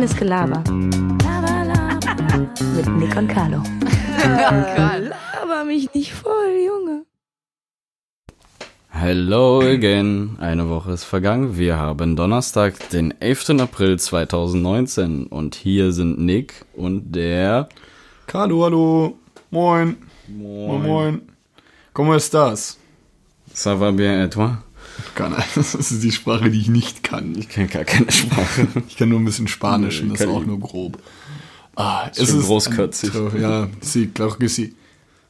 Reines Gelaber. Mit Nick und Carlo. Laber mich nicht voll, Junge. Hello again. Eine Woche ist vergangen. Wir haben Donnerstag, den 11. April 2019. Und hier sind Nick und der. Carlo, hallo. Moin. Moin, moin. ¿Cómo estás? Ça va bien et toi? Kann, das ist die Sprache, die ich nicht kann. Ich kenne gar keine Sprache. Ich kann nur ein bisschen Spanisch Nee, und das ist auch ich- nur grob. Ah, Ist schon großkotzig. ein- Ja, claro que sí.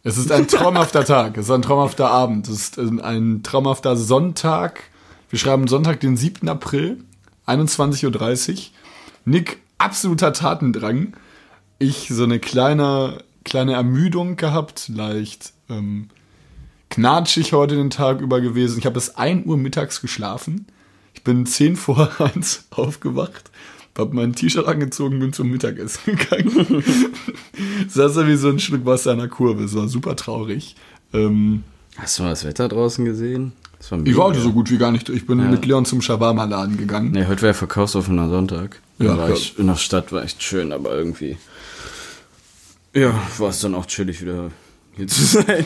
Es ist ein traumhafter Tag, es ist ein traumhafter Abend, es ist ein traumhafter Sonntag. Wir schreiben Sonntag, den 7. April, 21.30 Uhr. Nick, absoluter Tatendrang. Ich so eine kleine, kleine Ermüdung gehabt, leicht ähm, knatschig heute den Tag über gewesen. Ich habe bis 1 Uhr mittags geschlafen. Ich bin 10 vor 1 aufgewacht, habe mein T-Shirt angezogen, bin zum Mittagessen gegangen. Saß da wie so ein Stück Wasser in der Kurve. Es war super traurig. Ähm, Hast du mal das Wetter draußen gesehen? War ich war heute so gut wie gar nicht. Ich bin Ja. mit Leon zum Shawarma-Laden gegangen. Nee, heute wäre verkaufsoffener Sonntag. Ja, Ja, war ja. ich, in der Stadt war echt schön, aber irgendwie. Ja, war es dann auch chillig wieder hier zu sein.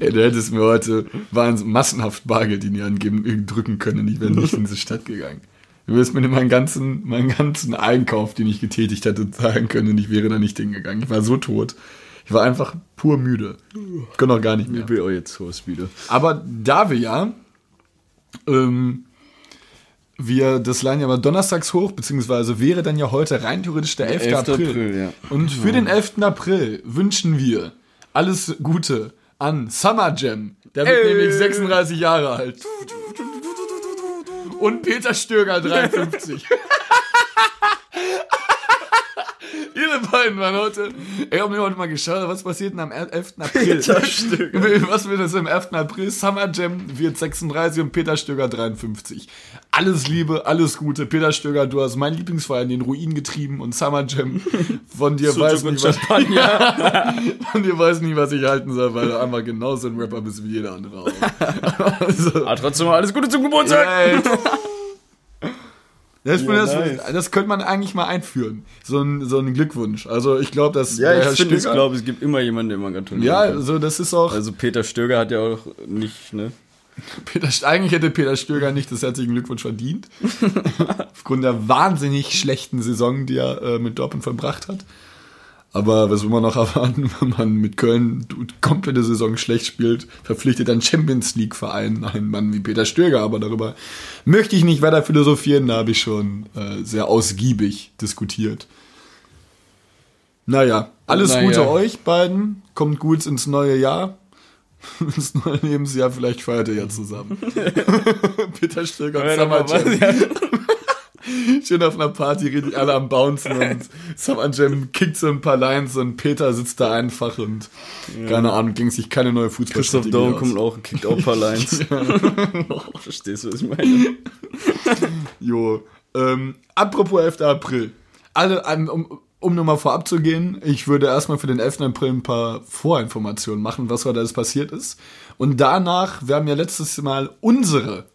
Ey, du hättest mir heute massenhaft Bargeld in die Hand geben, drücken können. Ich wäre nicht in diese Stadt gegangen. Du wirst mir meinen ganzen, meinen ganzen Einkauf, den ich getätigt hätte, sagen können und ich wäre da nicht hingegangen. Ich war so tot. Ich war einfach pur müde. Ich konnte auch gar nicht mehr. Ich will auch jetzt Host wieder. Aber da wir ja, ähm, wir das laden ja mal donnerstags hoch, beziehungsweise wäre dann ja heute rein theoretisch der 11. 11. April. April, ja. Und für den 11. April wünschen wir alles Gute an Summer Jam. Der wird nämlich 36 Jahre alt. Und Peter Stöger 53. Ihre beiden waren heute. Ich habe mir heute mal geschaut, was passiert denn am 11. April? Peter Stöger. Was wird das am 11. April? Summer Jam wird 36 und Peter Stöger 53. Alles Liebe, alles Gute. Peter Stöger, du hast meinen Lieblingsverein in den Ruin getrieben und Summer Jam von dir weiß nicht, was, von dir weiß nicht, was ich halten soll, weil du einfach genauso ein Rapper bist wie jeder andere auch. also, Aber trotzdem mal alles Gute zum Geburtstag. Ey. Das, Ja, das, nice. das könnte man eigentlich mal einführen. So ein, so ein Glückwunsch. Also ich glaube, dass Ja, ich finde, ich glaube, es gibt immer jemanden, den man gratulieren Ja, kann. also das ist auch. Also Peter Stöger hat ja auch nicht, ne? Peter, eigentlich hätte Peter Stöger nicht das herzlichen Glückwunsch verdient. Aufgrund der wahnsinnig schlechten Saison, die er äh, mit Dortmund verbracht hat. Aber was will man noch erwarten, wenn man mit Köln die komplette Saison schlecht spielt, verpflichtet ein Champions League-Verein einen Mann wie Peter Stöger. Aber darüber möchte ich nicht weiter philosophieren, da habe ich schon äh, sehr ausgiebig diskutiert. Naja, alles Naja. Gute euch beiden. Kommt gut ins neue Jahr. ins neue Lebensjahr, vielleicht feiert ihr ja zusammen. Peter Stöger und Summer ja. Schön auf einer Party, richtig alle am Bouncen und Summer Jam kickt so ein paar Lines und Peter sitzt da einfach und keine Ahnung, ging sich keine neue Christoph Fußballstrategie Daum kommt auch und kickt auch ein paar Lines. Verstehst du, was ich meine? Jo. Ähm, apropos 11. April. Alle, um, um nochmal vorab zu gehen, ich würde erstmal für den 11. April ein paar Vorinformationen machen, was heute alles passiert ist. Und danach, wir haben ja letztes Mal unsere,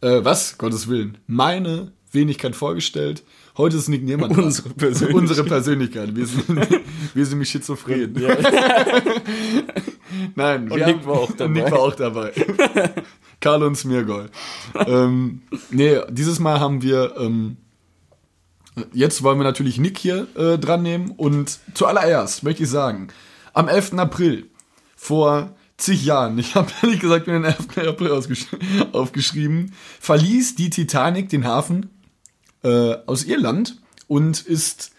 äh, was, Gottes Willen, meine Wenigkeit vorgestellt. Heute ist Nick Niemann. Unsere Persönlichkeit. Unsere Persönlichkeit. Wir sind, wir sind schizophren. Nein, Und Nick haben- war auch dabei. Nick war auch dabei. Carlo und Smirgol. ähm, nee, dieses Mal haben wir, ähm, jetzt wollen wir natürlich Nick hier äh, dran nehmen und zuallererst möchte ich sagen, am 11. April vor zig Jahren, ich habe ehrlich gesagt mir den 11. April aufgeschrieben, verließ die Titanic den Hafen äh, aus Irland und ist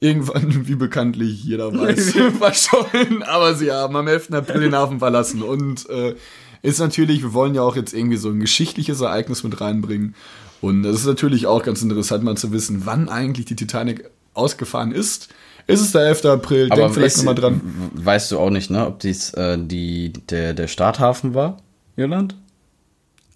irgendwann, wie bekanntlich jeder weiß, verschollen. Aber sie haben am 11. April den Hafen verlassen. Und äh, ist natürlich, wir wollen ja auch jetzt irgendwie so ein geschichtliches Ereignis mit reinbringen. Und das ist natürlich auch ganz interessant, mal zu wissen, wann eigentlich die Titanic ausgefahren ist. Ist es der 11. April? Denk vielleicht nochmal dran. Weißt du auch nicht, ne, ob dies äh, die, der, der Starthafen war? Irland?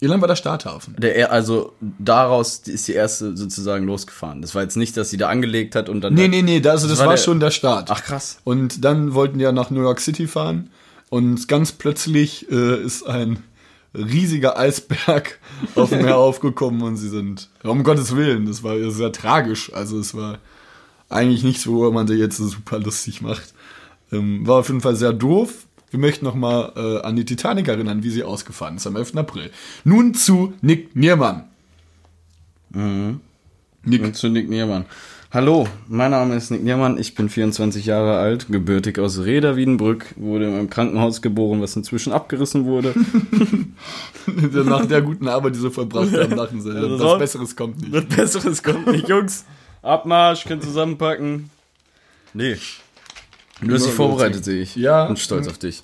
Irland war der Starthafen. Der, er- also daraus ist die erste sozusagen losgefahren. Das war jetzt nicht, dass sie da angelegt hat und dann. Nee, nee, nee, das, das, war war, der- schon der Start. Ach krass. Und dann wollten die ja nach New York City fahren. Und ganz plötzlich äh, ist ein riesiger Eisberg auf dem Meer aufgekommen und sie sind, um Gottes Willen, das war sehr tragisch. Also es war eigentlich nichts, wo man sich jetzt so super lustig macht. Ähm, war auf jeden Fall sehr doof. Wir möchten nochmal äh, an die Titanic erinnern, wie sie ausgefahren ist am 11. April. Nun zu Nick Niermann. Nick. Und zu Nick Niermann. Hallo, mein Name ist Nick Niermann, ich bin 24 Jahre alt, gebürtig aus Reda Wiedenbrück, wurde in einem Krankenhaus geboren, was inzwischen abgerissen wurde. Nach der guten Arbeit, die sie verbracht haben, lachen sie. Also Was Besseres kommt nicht. Was Besseres kommt nicht, Jungs. Abmarsch, könnt zusammenpacken. Nee. Du hast dich vorbereitet, sehe ich. Ja. Bin stolz auf dich.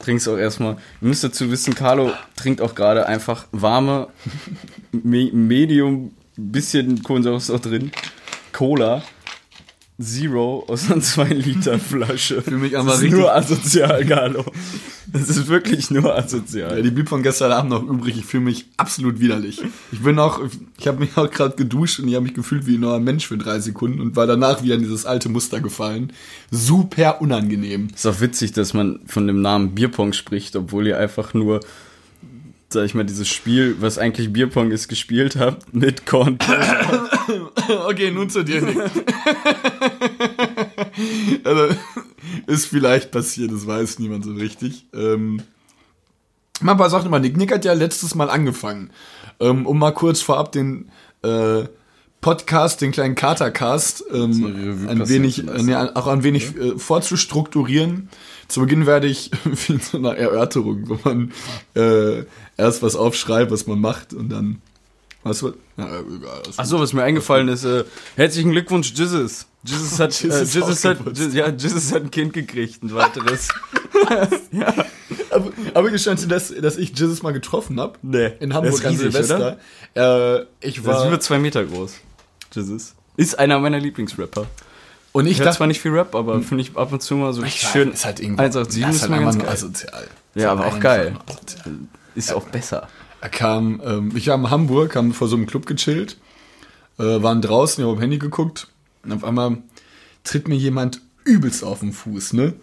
Trinkst auch erstmal. Ihr müsst dazu wissen, Carlo trinkt auch gerade einfach warme, Me Medium, bisschen Kohlensäure ist auch drin. Cola. Zero aus einer 2 Liter Flasche. Für mich ist richtig- nur asozial, Carlo. Das ist wirklich nur Ja, asozial. die blieb von gestern Abend noch übrig. Ich fühle mich absolut widerlich. Ich bin auch, ich habe mich auch gerade geduscht und ich habe mich gefühlt wie ein neuer Mensch für drei Sekunden und war danach wieder in dieses alte Muster gefallen. Super unangenehm. Ist auch witzig, dass man von dem Namen Bierpong spricht, obwohl ihr einfach nur, sag ich mal, dieses Spiel, was eigentlich Bierpong ist, gespielt habt mit Korn. Okay, nun zu dir, Nick. also, ist vielleicht passiert, das weiß niemand so richtig. Ähm, paar Sachen über Nick. Nick hat ja letztes Mal angefangen, ähm, um mal kurz vorab den äh, Podcast, den kleinen Katercast, ähm, ein wenig, äh, auch ein wenig äh, vorzustrukturieren. Zu Beginn werde ich wie in so einer Erörterung, wo man äh, erst was aufschreibt, was man macht und dann was wird. Na, egal. das- Achso, was mir eingefallen ist, äh, herzlichen Glückwunsch, Jizzes. Jizzes hat, äh, Jizzes Jizzes hat, ja, Jizzes hat ein Kind gekriegt, ein weiteres. Aber, aber gestanden, dass, dass ich Jesus mal getroffen habe. Nee, In Hamburg ist an riesig, Silvester. Äh, ich Der ist war. über zwei Meter groß. Jizzes. Ist einer meiner Lieblingsrapper. Und ich Ich dachte, zwar nicht viel Rap, aber finde ich ab und zu mal so richtig ich schön. ist halt irgendwie. 187 das ist halt mal ganz geil. asozial. Ja, aber halt auch geil. Ist auch besser. Er kam, ähm, ich war in Hamburg, haben vor so einem Club gechillt, äh, waren draußen, ich habe am Handy geguckt und auf einmal tritt mir jemand übelst auf den Fuß, ne?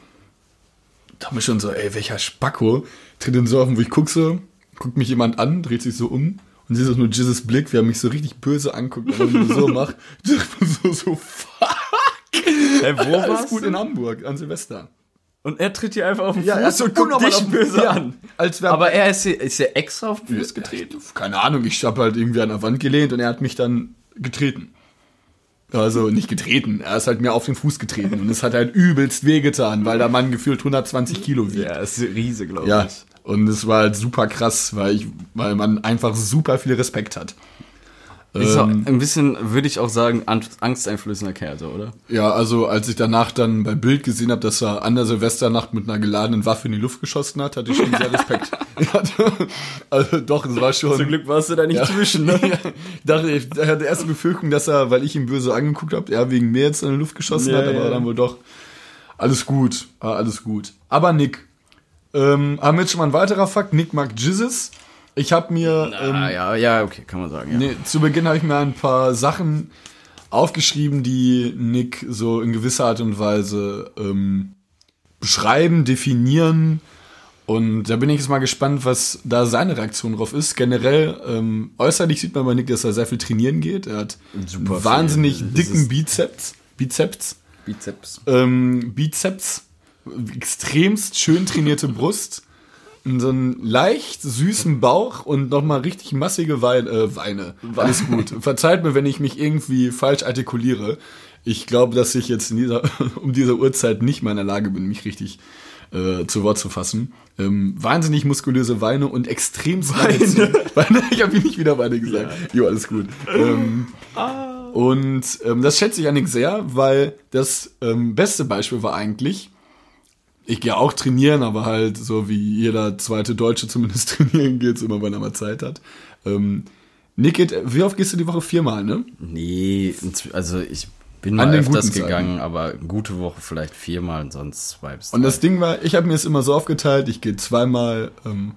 Da mir schon so, ey, welcher Spacko tritt denn so auf den Fuß? Ich guck so, guckt mich jemand an, dreht sich so um und siehst auch nur Jesus Blick, wie er mich so richtig böse anguckt und so macht. Ich bin so, so, fuck. Hey, wo Alles warst gut du? in Hamburg, an Silvester. Und er tritt dir einfach auf den Ja, Fuß er ist und guckt dich böse ja, an. Als Aber er ist, ist ja extra auf den Fuß Ja, getreten. Keine Ahnung, ich habe halt irgendwie an der Wand gelehnt und er hat mich dann getreten. Also nicht getreten, er ist halt mir auf den Fuß getreten und es hat halt übelst wehgetan, weil der Mann gefühlt 120 Kilo wiegt. Ja, ist Riese, glaube Ja, ich. und es war halt super krass, weil ich, weil man einfach super viel Respekt hat. Ist auch Ähm, ein bisschen, würde ich auch sagen, an- angsteinflößender Kerl, so, oder? ja, also als ich danach dann beim Bild gesehen habe, dass er an der Silvesternacht mit einer geladenen Waffe in die Luft geschossen hat, hatte ich schon sehr Respekt. ja, also doch, es war schon. Zum Glück warst du da nicht zwischen, ne? Ja, ich dachte, ich hatte erst die Befürchtung, dass er, weil ich ihn böse angeguckt habe, er wegen mir jetzt in die Luft geschossen Ja, hat, aber ja. dann wohl doch alles gut, alles gut. Aber Nick, ähm, haben wir jetzt schon mal ein weiterer Fakt, Nick mag Jizzes. Ich habe mir, ähm, ah, ja, ja, okay, kann man sagen, ja. nee, zu Beginn habe ich mir ein paar Sachen aufgeschrieben, die Nick so in gewisser Art und Weise ähm, beschreiben, definieren. Und da bin ich jetzt mal gespannt, was da seine Reaktion drauf ist. Generell, ähm, äußerlich sieht man bei Nick, dass er sehr viel trainieren geht. Er hat Super wahnsinnig viel. Dicken Bizeps. Bizeps. Bizeps. Ähm, Bizeps. Extremst schön trainierte Brust. So einen leicht süßen Bauch und nochmal richtig massige Weine, äh, Weine. Alles gut. Verzeiht mir, wenn ich mich irgendwie falsch artikuliere. Ich glaube, dass ich jetzt in dieser, um diese Uhrzeit nicht mehr in der Lage bin, mich richtig äh, zu Wort zu fassen. Ähm, wahnsinnig muskulöse Weine und extrem Weine. Weine. Ich habe nicht wieder Weine gesagt. Jo, alles gut. Ähm, und ähm, das schätze ich an Nick sehr, weil das ähm, beste Beispiel war eigentlich, ich gehe auch trainieren, aber halt so wie jeder zweite Deutsche zumindest trainieren geht, immer wenn er mal Zeit hat. Ähm, Nick wie oft gehst du die Woche? Viermal, ne? Nee, also ich bin An mal den öfters guten Zeiten. gegangen, aber gute Woche vielleicht viermal und sonst zwei bis Und drei. das Ding war, ich habe mir es immer so aufgeteilt, ich gehe zweimal ähm,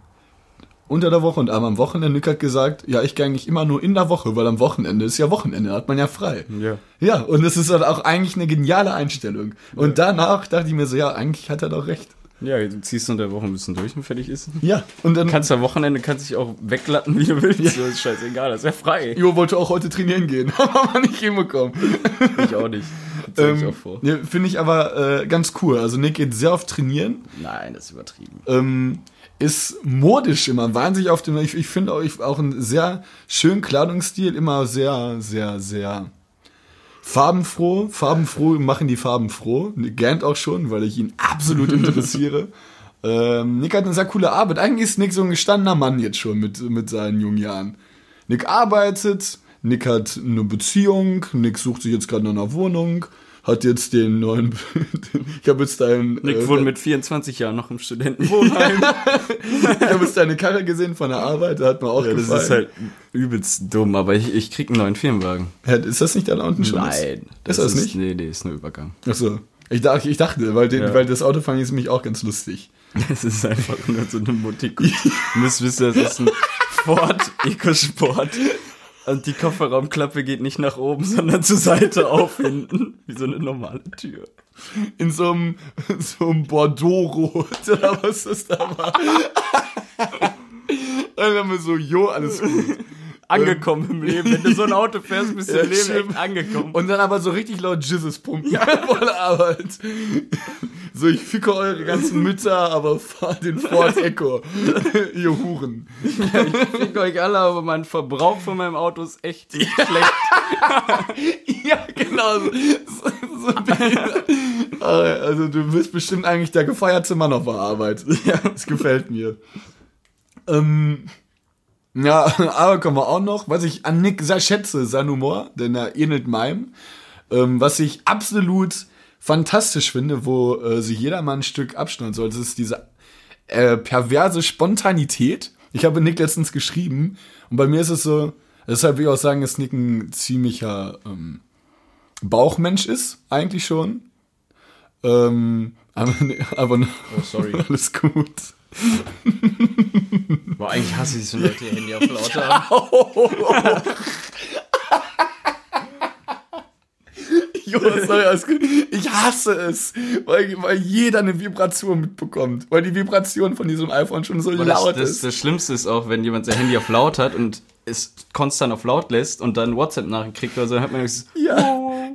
unter der Woche und einmal am Wochenende. Nick hat gesagt, ja, ich gehe eigentlich immer nur in der Woche, weil am Wochenende ist ja Wochenende, hat man ja frei. Ja. Ja, und das ist halt auch eigentlich eine geniale Einstellung. Und danach dachte ich mir so, ja, eigentlich hat er doch recht. Ja, du ziehst unter der Woche ein bisschen durch und fertig ist. Ja, und dann. Kannst am Wochenende kannst dich auch weglatten, wie du willst. So ist scheißegal, das ist ja frei. Jo wollte auch heute trainieren gehen, aber nicht hinbekommen. Ich auch nicht. Ähm, auch vor. ja, Finde ich aber äh, ganz cool. Also Nick geht sehr oft trainieren. Nein, das ist übertrieben. ähm, ist modisch immer wahnsinnig auf dem. Ich, ich finde auch, ich, auch einen sehr schönen Kleidungsstil, immer sehr, sehr, sehr farbenfroh. Farbenfroh machen die Farben froh. Gant auch schon, weil ich ihn absolut interessiere. ähm, Nick hat eine sehr coole Arbeit. Eigentlich ist Nick so ein gestandener Mann jetzt schon mit, mit seinen jungen Jahren. Nick arbeitet, Nick hat eine Beziehung, Nick sucht sich jetzt gerade nach einer Wohnung, hat jetzt den neuen. ich habe jetzt deinen. Nick äh, wohnt mit 24 Jahren noch im Studentenwohnheim. ich habe jetzt deine Karre gesehen von der Arbeit, da hat mir auch ja, das gefallen. ist halt übelst dumm, aber ich, ich krieg einen neuen Firmenwagen. Hä, Ist das nicht schon? Nein. Ist das nicht? Nee, nee, ist nur Übergang. Achso. Ich dachte, ich dachte weil, den, Ja. weil das Autofahren ist nämlich auch ganz lustig. Es ist einfach nur so eine Mutti. Du müsst wissen, das ist ein Ford EcoSport. Und die Kofferraumklappe geht nicht nach oben, sondern zur Seite auf hinten. Wie so eine normale Tür. In so einem, so einem Bordeaux-Rot oder was das da war. Dann haben wir so, jo, alles gut. Angekommen im Leben. Wenn du so ein Auto fährst, bist du Ja, im Leben angekommen. Und dann aber so richtig laut Jizzes pumpen. Ja. Volle Arbeit. So, ich ficke eure ganzen Mütter, aber fahr den Ford Echo. Ihr Huren. Ich fick euch alle, aber mein Verbrauch von meinem Auto ist echt schlecht. Ja, genau. So, so, so also du bist bestimmt eigentlich der gefeierte Mann auf der Arbeit. Ja, das gefällt mir. Ähm, ja, aber kommen wir auch noch. Was ich an Nick sehr schätze, sein Humor, denn er ähnelt meinem. Ähm, was ich absolut fantastisch finde, wo äh, sich jeder mal ein Stück abschneiden sollte, ist diese äh, perverse Spontanität. Ich habe Nick letztens geschrieben und bei mir ist es so, deshalb will ich auch sagen, dass Nick ein ziemlicher ähm, Bauchmensch ist, eigentlich schon. Ähm, aber, aber Oh, sorry. alles gut. Boah, eigentlich hasse ich es, wenn Leute ihr Handy auf laut haben. Jonas, sorry, alles gut. Ich hasse es, weil, weil jeder eine Vibration mitbekommt. Weil die Vibration von diesem iPhone schon so Und laut das, das, ist. das Schlimmste ist auch, wenn jemand sein Handy auf laut hat und es konstant auf laut lässt und dann WhatsApp-Nachricht kriegt oder so, dann hat man dieses Ja,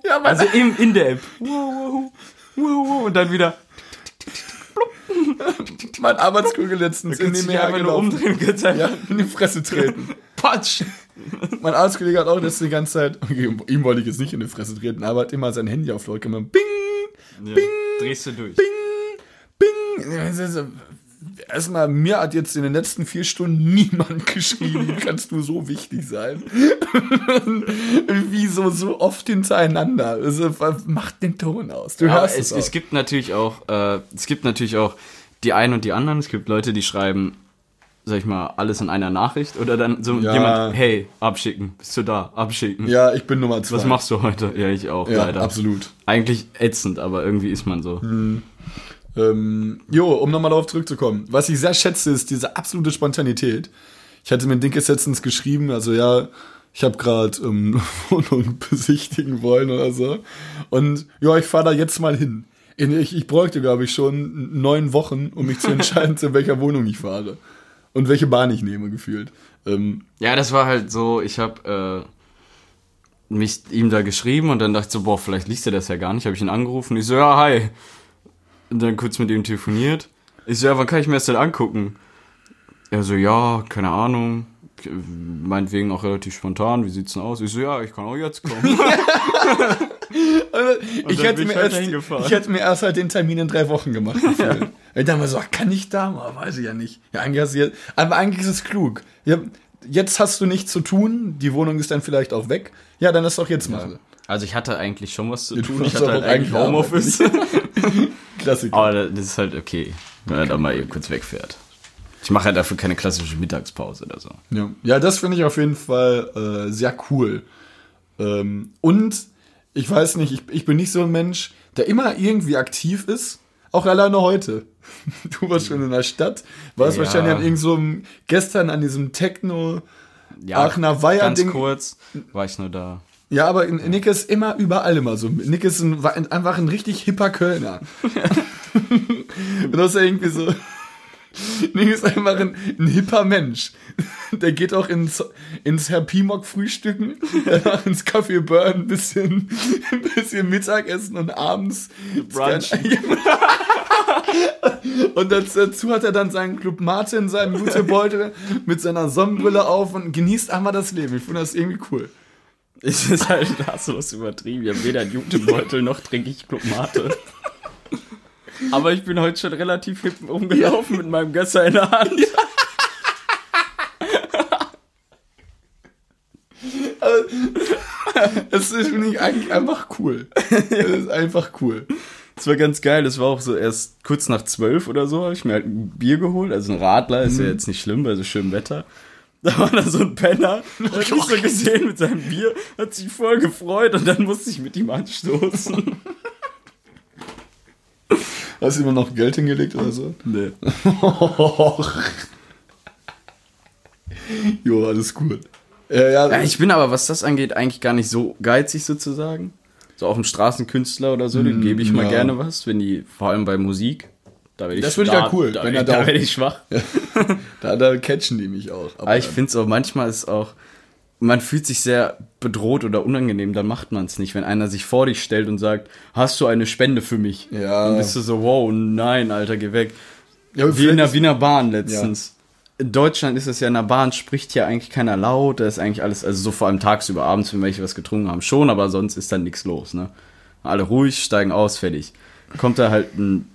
ja, Also im, in der App. Wow, wow, und dann wieder. mein Arbeitskollege letztens in du dich einfach nur umdrehen einfach Ja, in die Fresse treten. Patsch. Mein Arbeitskollege hat auch das die ganze Zeit, okay, ihm wollte ich jetzt nicht in die Fresse treten, aber hat immer sein Handy auf laut gemacht. Bing, Ja, drehst du durch. bing. Äh, Erstmal, mir hat jetzt in den letzten vier Stunden niemand geschrieben, wie kannst du so wichtig sein? Wieso so oft hintereinander? Also, macht den Ton aus. Du hörst es, es, es gibt natürlich auch, äh, es gibt natürlich auch die einen und die anderen. Es gibt Leute, die schreiben, sag ich mal, alles in einer Nachricht oder dann so Ja. jemand, hey, abschicken, bist du da, abschicken. Ja, ich bin Nummer zwei. Was machst du heute? Ja, ich auch, Ja, leider. absolut. Eigentlich ätzend, aber irgendwie ist man so. Ähm, jo, um nochmal darauf zurückzukommen. Was ich sehr schätze, ist diese absolute Spontanität. Ich hatte mit Dinkes letztens geschrieben, also ja, ich habe gerade ähm, Wohnung besichtigen wollen oder so. Und ja, ich fahre da jetzt mal hin. In- Ich, ich bräuchte, glaube ich, schon neun Wochen, um mich zu entscheiden, zu welcher Wohnung ich fahre. Und welche Bahn ich nehme, gefühlt. Ähm, Ja, das war halt so, ich habe äh, mich ihm da geschrieben und dann dachte ich so, boah, vielleicht liest er das ja gar nicht. Habe ich ihn angerufen. Ich so, ja, hi. Und dann kurz mit ihm telefoniert. Ich so, ja, wann kann ich mir das denn angucken? Er so, ja, keine Ahnung. Meinetwegen auch relativ spontan. Wie sieht's denn aus? Ich so, ja, ich kann auch jetzt kommen. ich, hätte mir halt erst, ich hätte mir erst halt den Termin in drei Wochen gemacht. Ich dachte mir so, ach, kann ich da? mal? weiß ich ja nicht. Ja, eigentlich hast du aber eigentlich ist es klug. Ja, jetzt hast du nichts zu tun, die Wohnung ist dann vielleicht auch weg. Ja, dann lass doch jetzt machen. Also ich hatte eigentlich schon was zu du tun. Ich hatte halt eigentlich eigentlich Homeoffice. Klassiker. Aber das ist halt okay, wenn er da mal eben kurz wegfährt. Ich mache ja dafür keine klassische Mittagspause oder so. Ja, ja das finde ich auf jeden Fall äh, sehr cool. Ähm, und ich weiß nicht, ich, ich bin nicht so ein Mensch, der immer irgendwie aktiv ist. Auch alleine heute. Du warst schon in der Stadt, warst Ja. wahrscheinlich an irgendeinem, gestern an diesem Techno, Ja, Aachener Weiher ganz Ding. kurz war ich nur da. Ja, aber Nick ist immer überall immer so. Nick ist ein, einfach ein richtig hipper Kölner. Und das ist ja irgendwie so. Nick ist einfach ein, ein hipper Mensch. Der geht auch ins, ins Herr Pimok frühstücken, danach ins Café Burn, ein bisschen, ein bisschen Mittagessen und abends Brunch. Und dazu hat er dann seinen Club Martin, seinen Jutebeutel mit seiner Sonnenbrille auf und genießt einmal das Leben. Ich finde das irgendwie cool. Es ist halt maßlos übertrieben. Ich habe weder einen Jutebeutel noch trinke ich Club Mate. Aber ich bin heute schon relativ hip rumgelaufen mit meinem Gösser in der Hand. Das ist, finde ich eigentlich einfach cool. Das ist einfach cool. Das war ganz geil. Das war auch so erst kurz nach zwölf oder so, habe ich mir halt ein Bier geholt. Also ein Radler, ist ja jetzt nicht schlimm bei so schönem Wetter. Da war da so ein Penner, hat mich so gesehen mit seinem Bier, hat sich voll gefreut und dann musste ich mit ihm anstoßen. Hast du immer noch Geld hingelegt oder so? Nee. jo, alles gut. Ja, ja, Ja, ich bin aber, was das angeht, eigentlich gar nicht so geizig sozusagen. So auch ein Straßenkünstler oder so, dem gebe ich mal ja. gerne was, wenn die, vor allem bei Musik. Da werde ich Das finde ich ja cool, Da, wenn da, da da werde ich schwach. da, da catchen die mich auch. Aber, Aber ich finde es auch, manchmal ist auch, man fühlt sich sehr bedroht oder unangenehm, dann macht man es nicht. Wenn einer sich vor dich stellt und sagt, hast du eine Spende für mich? Ja. Dann bist du so, wow, nein, Alter, geh weg. Ja, Wie in der Wiener Bahn letztens. In Deutschland ist es ja in der Bahn, spricht ja eigentlich keiner laut, da ist eigentlich alles, also so vor allem tagsüber, abends, wenn welche was getrunken haben, schon, aber sonst ist dann nichts los, ne? Alle ruhig, steigen aus, fertig. Kommt da halt ein,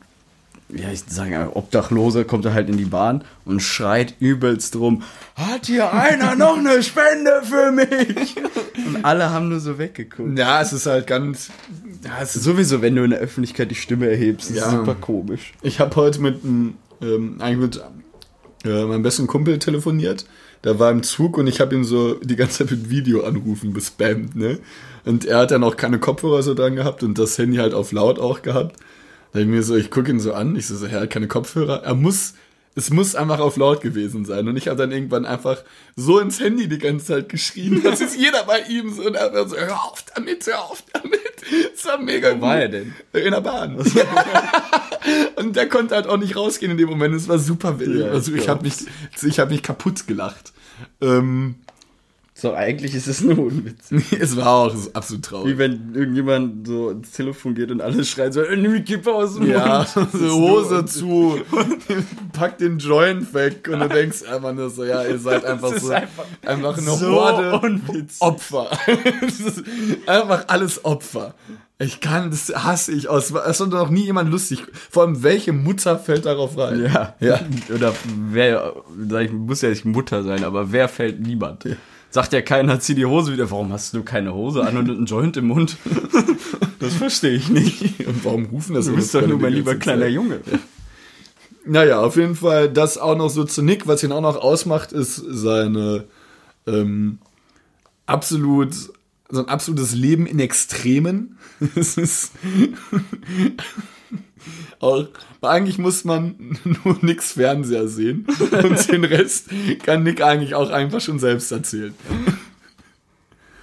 ja, ich sage ja, Obdachloser, kommt da halt in die Bahn und schreit übelst drum, hat hier einer noch eine Spende für mich? Und alle haben nur so weggeguckt. ja, es ist halt ganz. Ja, es ist sowieso, wenn du in der Öffentlichkeit die Stimme erhebst, ist Ja. super komisch. Ich habe heute mit einem, ähm, eigentlich mit äh, meinem besten Kumpel telefoniert. Der war im Zug und ich habe ihn so die ganze Zeit mit Videoanrufen bespammt, ne? Und er hat dann auch keine Kopfhörer so dran gehabt und das Handy halt auf laut auch gehabt. Da ich mir so, ich gucke ihn so an, ich so, so, er hat keine Kopfhörer. Er muss, es muss einfach auf laut gewesen sein. Und ich habe dann irgendwann einfach so ins Handy die ganze Zeit geschrien. Das ist jeder bei ihm so. Und er war so, hör auf damit, hör auf damit. Das war mega Wo war gut. er denn? In der Bahn. Und der konnte halt auch nicht rausgehen in dem Moment. Es war super wild. Ja, also ich habe mich, ich habe mich kaputt gelacht. Ähm, So, eigentlich ist es nur ein Witz. es war auch absolut Wie traurig. wenn irgendjemand so ins Telefon geht und alle schreien so, "Äh, nimm die Kippe aus dem Ja, Mund. so Hose zu, pack den Joint weg und du denkst einfach nur so, ja, ihr seid einfach so, einfach einfach eine so Horde unwitzig. Opfer. Einfach alles Opfer. Ich kann, das hasse ich aus. Es hat noch nie jemand lustig. Vor allem, welche Mutter fällt darauf rein? Ja. Ja. Oder wer, ich, muss ja nicht Mutter sein, aber wer fällt niemand? Sagt ja keiner, zieh die Hose wieder. Warum hast du keine Hose an und einen Joint im Mund? Das verstehe ich nicht. Und warum rufen das Du bist doch nur mein lieber kleiner? Junge. Naja, auf jeden Fall das auch noch so zu Nick. Was ihn auch noch ausmacht, ist seine ähm, absolut so ein absolutes Leben in Extremen. Es ist auch, eigentlich muss man nur Nicks Fernseher sehen und den Rest kann Nick eigentlich auch einfach schon selbst erzählen.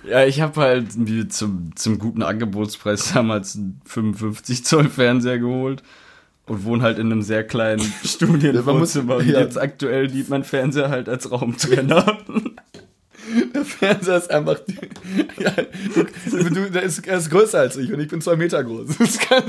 Ja, ich habe halt zum, zum guten Angebotspreis damals einen 55 Zoll Fernseher geholt und wohne halt in einem sehr kleinen Studienwohnzimmer. Ja. jetzt aktuell dient mein Fernseher halt als Raumtrenner. Der Fernseher ist einfach. Ja, du, du, der, ist, er ist größer als ich und ich bin zwei Meter groß. Das kann,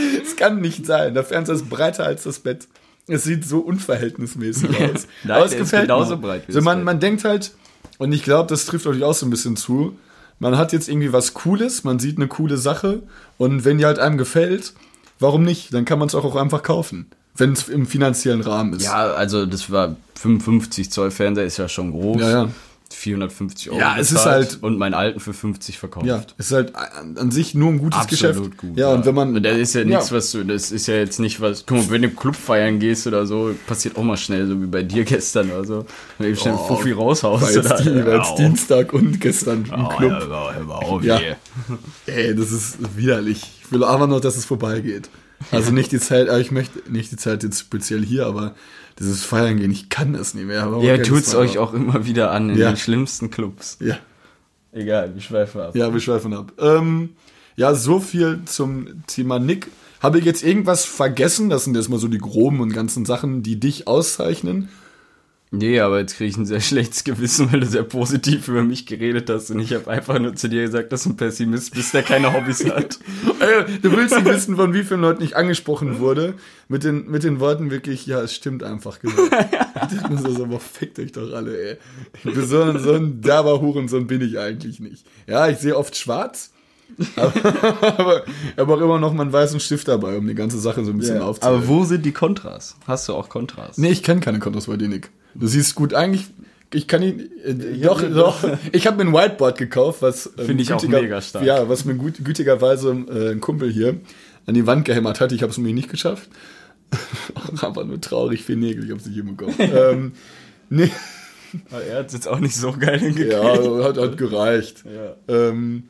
das kann nicht sein. Der Fernseher ist breiter als das Bett. Es sieht so unverhältnismäßig aus. Nein, Aber es gefällt genauso mir. breit wie so, man, Bett. man denkt halt, und ich glaube, das trifft euch auch so ein bisschen zu. Man hat jetzt irgendwie was Cooles, man sieht eine coole Sache und wenn die halt einem gefällt, warum nicht? Dann kann man es auch, auch einfach kaufen. Wenn es im finanziellen Rahmen ist. ja, also das war 55 Zoll Fernseher, ist ja schon groß. Ja, ja. 450 Euro. Ja, es ist halt- Und meinen alten für 50 verkauft. Ja, es ist halt an, an sich nur ein gutes Absolut Geschäft. gut. Ja, und wenn man. Das ist ja nichts, Ja. was du, das ist ja jetzt nicht was. Guck mal, wenn du im Club feiern gehst oder so, passiert auch mal schnell, so wie bei dir gestern oder so. Wenn du eben schnell Oh, Fuffi raushaust. Oder, die, jetzt auf. Dienstag und gestern im Oh, Club. mal- hör mal auf, Ja. ey. Das ist widerlich. Ich will aber noch, dass es vorbeigeht. Also nicht die Zeit, aber ich möchte nicht die Zeit jetzt speziell hier, aber dieses Feiern gehen, ich kann das nicht mehr. Aber Ja, tut's Zeit euch auch immer wieder an in Ja. den schlimmsten Clubs. Ja, Egal, wir schweifen ab. ja, wir schweifen ab. Ähm, ja, so viel zum Thema Nick. Habe ich jetzt irgendwas vergessen? Das sind erstmal so die groben und ganzen Sachen, die dich auszeichnen. Nee, aber jetzt kriege ich ein sehr schlechtes Gewissen, weil du sehr positiv über mich geredet hast und ich habe einfach nur zu dir gesagt, dass du ein Pessimist bist, der keine Hobbys hat. Du willst nicht wissen, von wie vielen Leuten ich angesprochen wurde, mit den, mit den Worten wirklich, ja, es stimmt einfach genau. Ich muss so, aber fickt euch doch alle, ey. Ich bin so, ein- so ein derber Hurensohn bin ich eigentlich nicht. Ja, ich sehe oft schwarz, aber, aber ich habe auch immer noch meinen weißen Stift dabei, um die ganze Sache so ein bisschen aufzuhalten. aber wo sind die Kontras? Hast du auch Kontras? Nee, ich kenne keine Kontras bei dir, Nick. Du siehst gut, eigentlich, ich kann ihn, äh, doch, doch, ich habe mir ein Whiteboard gekauft, was ähm, Finde ich auch mega stark. Ja, was mir gut, gütigerweise äh, ein Kumpel hier an die Wand gehämmert hat. Ich habe es mir nicht geschafft. Auch einfach nur traurig viel Nägel, ich habe es nicht hinbekommen. ähm, nee, Aber Er hat jetzt auch nicht so geil hingekriegt. ja, hat, hat gereicht. Ja. Ähm,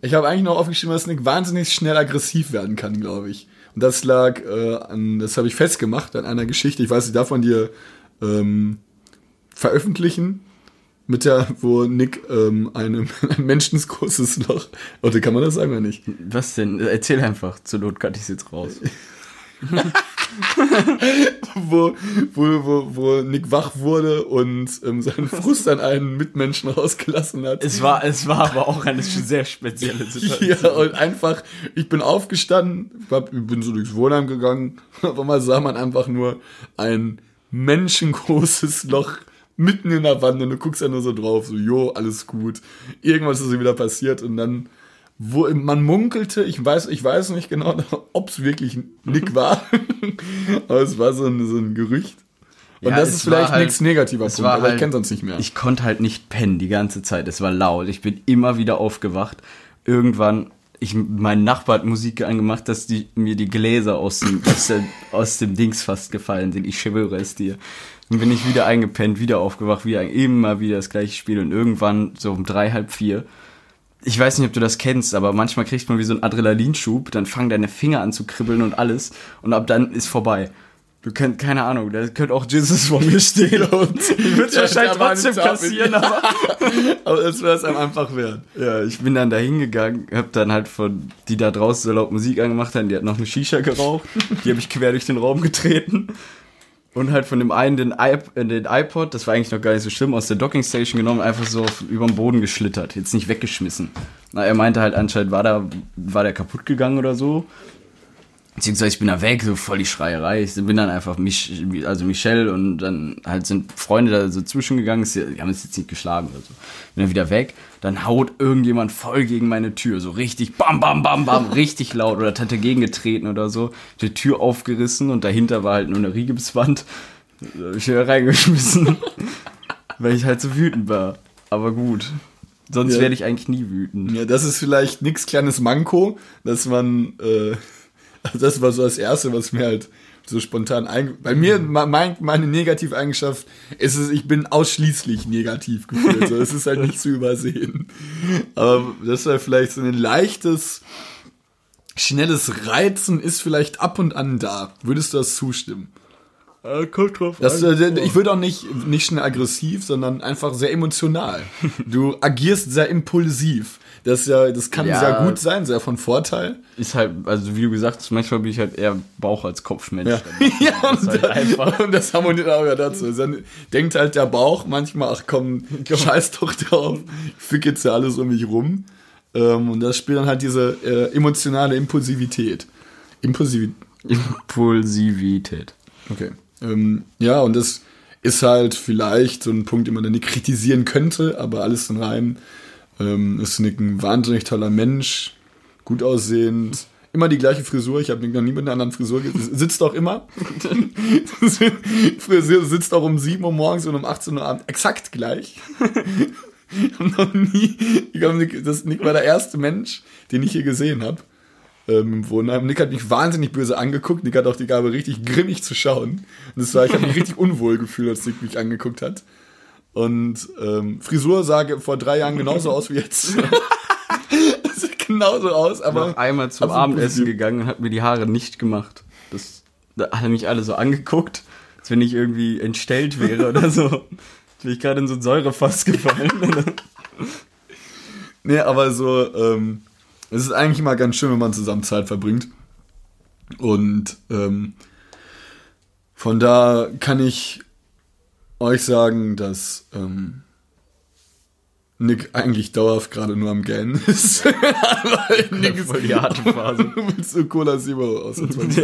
ich habe eigentlich noch aufgeschrieben, dass Nick wahnsinnig schnell aggressiv werden kann, glaube ich. Und das lag äh, an, das habe ich festgemacht an einer Geschichte. Ich weiß, ich darf von dir ähm, veröffentlichen. Mit der, wo Nick ähm, einem ein menschengroßes Loch. Oder kann man das sagen oder nicht? Was denn? Erzähl einfach. Zur Not cut ich jetzt raus. Wo, wo, wo, wo Nick wach wurde und ähm, seinen Frust an einen Mitmenschen rausgelassen hat. Es war, es war aber auch eine sehr spezielle Situation. Ja, und einfach, ich bin aufgestanden, ich bin so durchs Wohnheim gegangen, auf einmal sah man einfach nur ein menschengroßes Loch mitten in der Wand und du guckst ja nur so drauf, so, jo, alles gut. Irgendwas ist wieder passiert und dann, wo man munkelte, ich weiß, ich weiß nicht genau, ob es wirklich Nick war, aber es war so ein, so ein Gerücht. Und Ja, das ist vielleicht halt- nichts negativer Punkt, aber ich halt- kenne sonst nicht mehr. Ich konnte halt nicht pennen die ganze Zeit. Es war laut. Ich bin immer wieder aufgewacht. Irgendwann, ich, mein Nachbar hat Musik angemacht, dass die, mir die Gläser aus dem, aus, der, aus dem Dings fast gefallen sind. Ich schwöre es dir. Dann bin ich wieder eingepennt, wieder aufgewacht, wieder immer wieder das gleiche Spiel und irgendwann so um drei, halb vier. Ich weiß nicht, ob du das kennst, aber manchmal kriegt man wie so einen Adrenalinschub, dann fangen deine Finger an zu kribbeln und alles und ab dann ist vorbei. Du könnt, keine Ahnung, da könnte auch Jesus vor mir stehen und ich würde es wahrscheinlich trotzdem kassieren, aber aber es wäre es einem einfach wert. ja, ich bin dann da hingegangen, hab dann halt von, die da draußen so laut Musik angemacht haben, die hat noch eine Shisha geraucht, die habe ich quer durch den Raum getreten und halt von dem einen den, iP äh, den iPod, das war eigentlich noch gar nicht so schlimm, aus der Dockingstation genommen, einfach so über den Boden geschlittert, jetzt nicht weggeschmissen. Na, er meinte halt anscheinend, war da, war der kaputt gegangen oder so. Beziehungsweise ich bin da weg, so voll die Schreierei. Ich bin dann einfach mich, also Michelle und dann halt sind Freunde da so zwischengegangen, sie die haben es jetzt nicht geschlagen oder so. Bin dann wieder weg, dann haut irgendjemand voll gegen meine Tür, so richtig bam, bam, bam, bam, richtig laut oder hat dagegen getreten oder so. Die Tür aufgerissen und dahinter war halt nur eine Riegipswand. Da hab ich wieder reingeschmissen, weil ich halt so wütend war. Aber gut, sonst Ja. werde ich eigentlich nie wütend. Ja, das ist vielleicht nix kleines Manko, dass man, äh, das war so das Erste, was mir halt so spontan ein, bei mir, me- mein, meine negative Eigenschaft ist es, ich bin ausschließlich negativ gefühlt, so, es ist halt nicht zu übersehen. Aber das war vielleicht so ein leichtes, schnelles Reizen ist vielleicht ab und an da. Würdest du das zustimmen? kommt drauf Das, äh, ich würde auch nicht, nicht schnell aggressiv, sondern einfach sehr emotional. Du agierst sehr impulsiv. Das, ist ja, das kann Ja. sehr gut sein, sehr von Vorteil. ist halt, also wie du gesagt hast, manchmal bin ich halt eher Bauch als Kopfmensch. Ja, ja ist und, halt einfach. und das harmoniert auch ja dazu. Dann denkt halt der Bauch manchmal, ach komm, scheiß doch drauf, ich fick jetzt ja alles um mich rum. Ähm, und das spielt dann halt diese äh, emotionale Impulsivität. Impulsivität. Impulsivität. Okay. Ähm, ja, und das ist halt vielleicht so ein Punkt, den man dann nicht kritisieren könnte, aber alles in Reim. Ähm, ist Nick ein wahnsinnig toller Mensch, gut aussehend, immer die gleiche Frisur. Ich habe Nick noch nie mit einer anderen Frisur gesehen. Sitzt auch immer. Frisur sitzt auch um 7 Uhr morgens und um 18 Uhr abends exakt gleich. Ich hab noch nie, ich glaube, Nick, das Nick war der erste Mensch, den ich hier gesehen habe ähm, im Wohnheim. Nick hat mich wahnsinnig böse angeguckt. Nick hat auch die Gabe, richtig grimmig zu schauen. Und das war, ich habe mich richtig unwohl gefühlt, als Nick mich angeguckt hat. Und ähm, Frisur sah vor drei Jahren genauso aus wie jetzt. sieht genauso aus, aber noch einmal zum Abendessen gegangen und hat mir die Haare nicht gemacht. Das, da haben mich alle so angeguckt, als wenn ich irgendwie entstellt wäre oder so. Als wäre ich gerade in so ein Säurefass gefallen. Nee, aber so, ähm, es ist eigentlich immer ganz schön, wenn man zusammen Zeit verbringt. Und ähm, von da kann ich euch sagen, dass ähm, Nick eigentlich dauerhaft gerade nur am Gähnen ist. Nick ist voll die harte Phase. Willst du Cola Zero aus?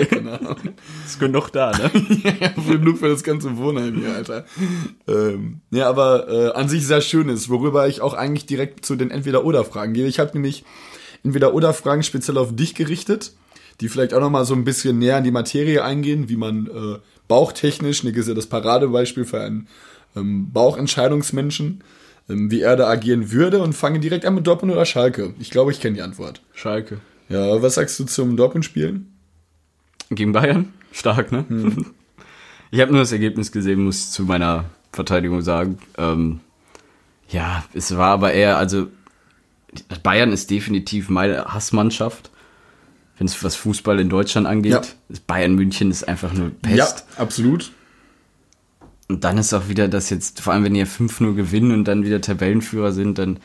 Keine Ahnung. Ist genug da, ne? ja, genug für das ganze Wohnheim hier, Alter. Ähm, ja, aber äh, an sich sehr schön ist, worüber ich auch eigentlich direkt zu den Entweder-Oder-Fragen gehe. Ich habe nämlich Entweder-Oder-Fragen speziell auf dich gerichtet, die vielleicht auch nochmal so ein bisschen näher in die Materie eingehen, wie man äh, bauchtechnisch, Nick ist ja das Paradebeispiel für einen ähm, Bauchentscheidungsmenschen, ähm, wie er da agieren würde und fange direkt an mit Dortmund oder Schalke. Ich glaube, ich kenne die Antwort. Schalke. Ja, was sagst du zum Dortmund-Spielen? Gegen Bayern? Stark, ne? Ich habe nur das Ergebnis gesehen, muss ich zu meiner Verteidigung sagen. Ähm, ja, es war aber eher, also Bayern ist definitiv meine Hassmannschaft, wenn es was Fußball in Deutschland angeht. Ja. Bayern München ist einfach nur Pest. Ja, absolut. Und dann ist auch wieder das jetzt, vor allem wenn ihr 5-0 gewinnen und dann wieder Tabellenführer sind, dann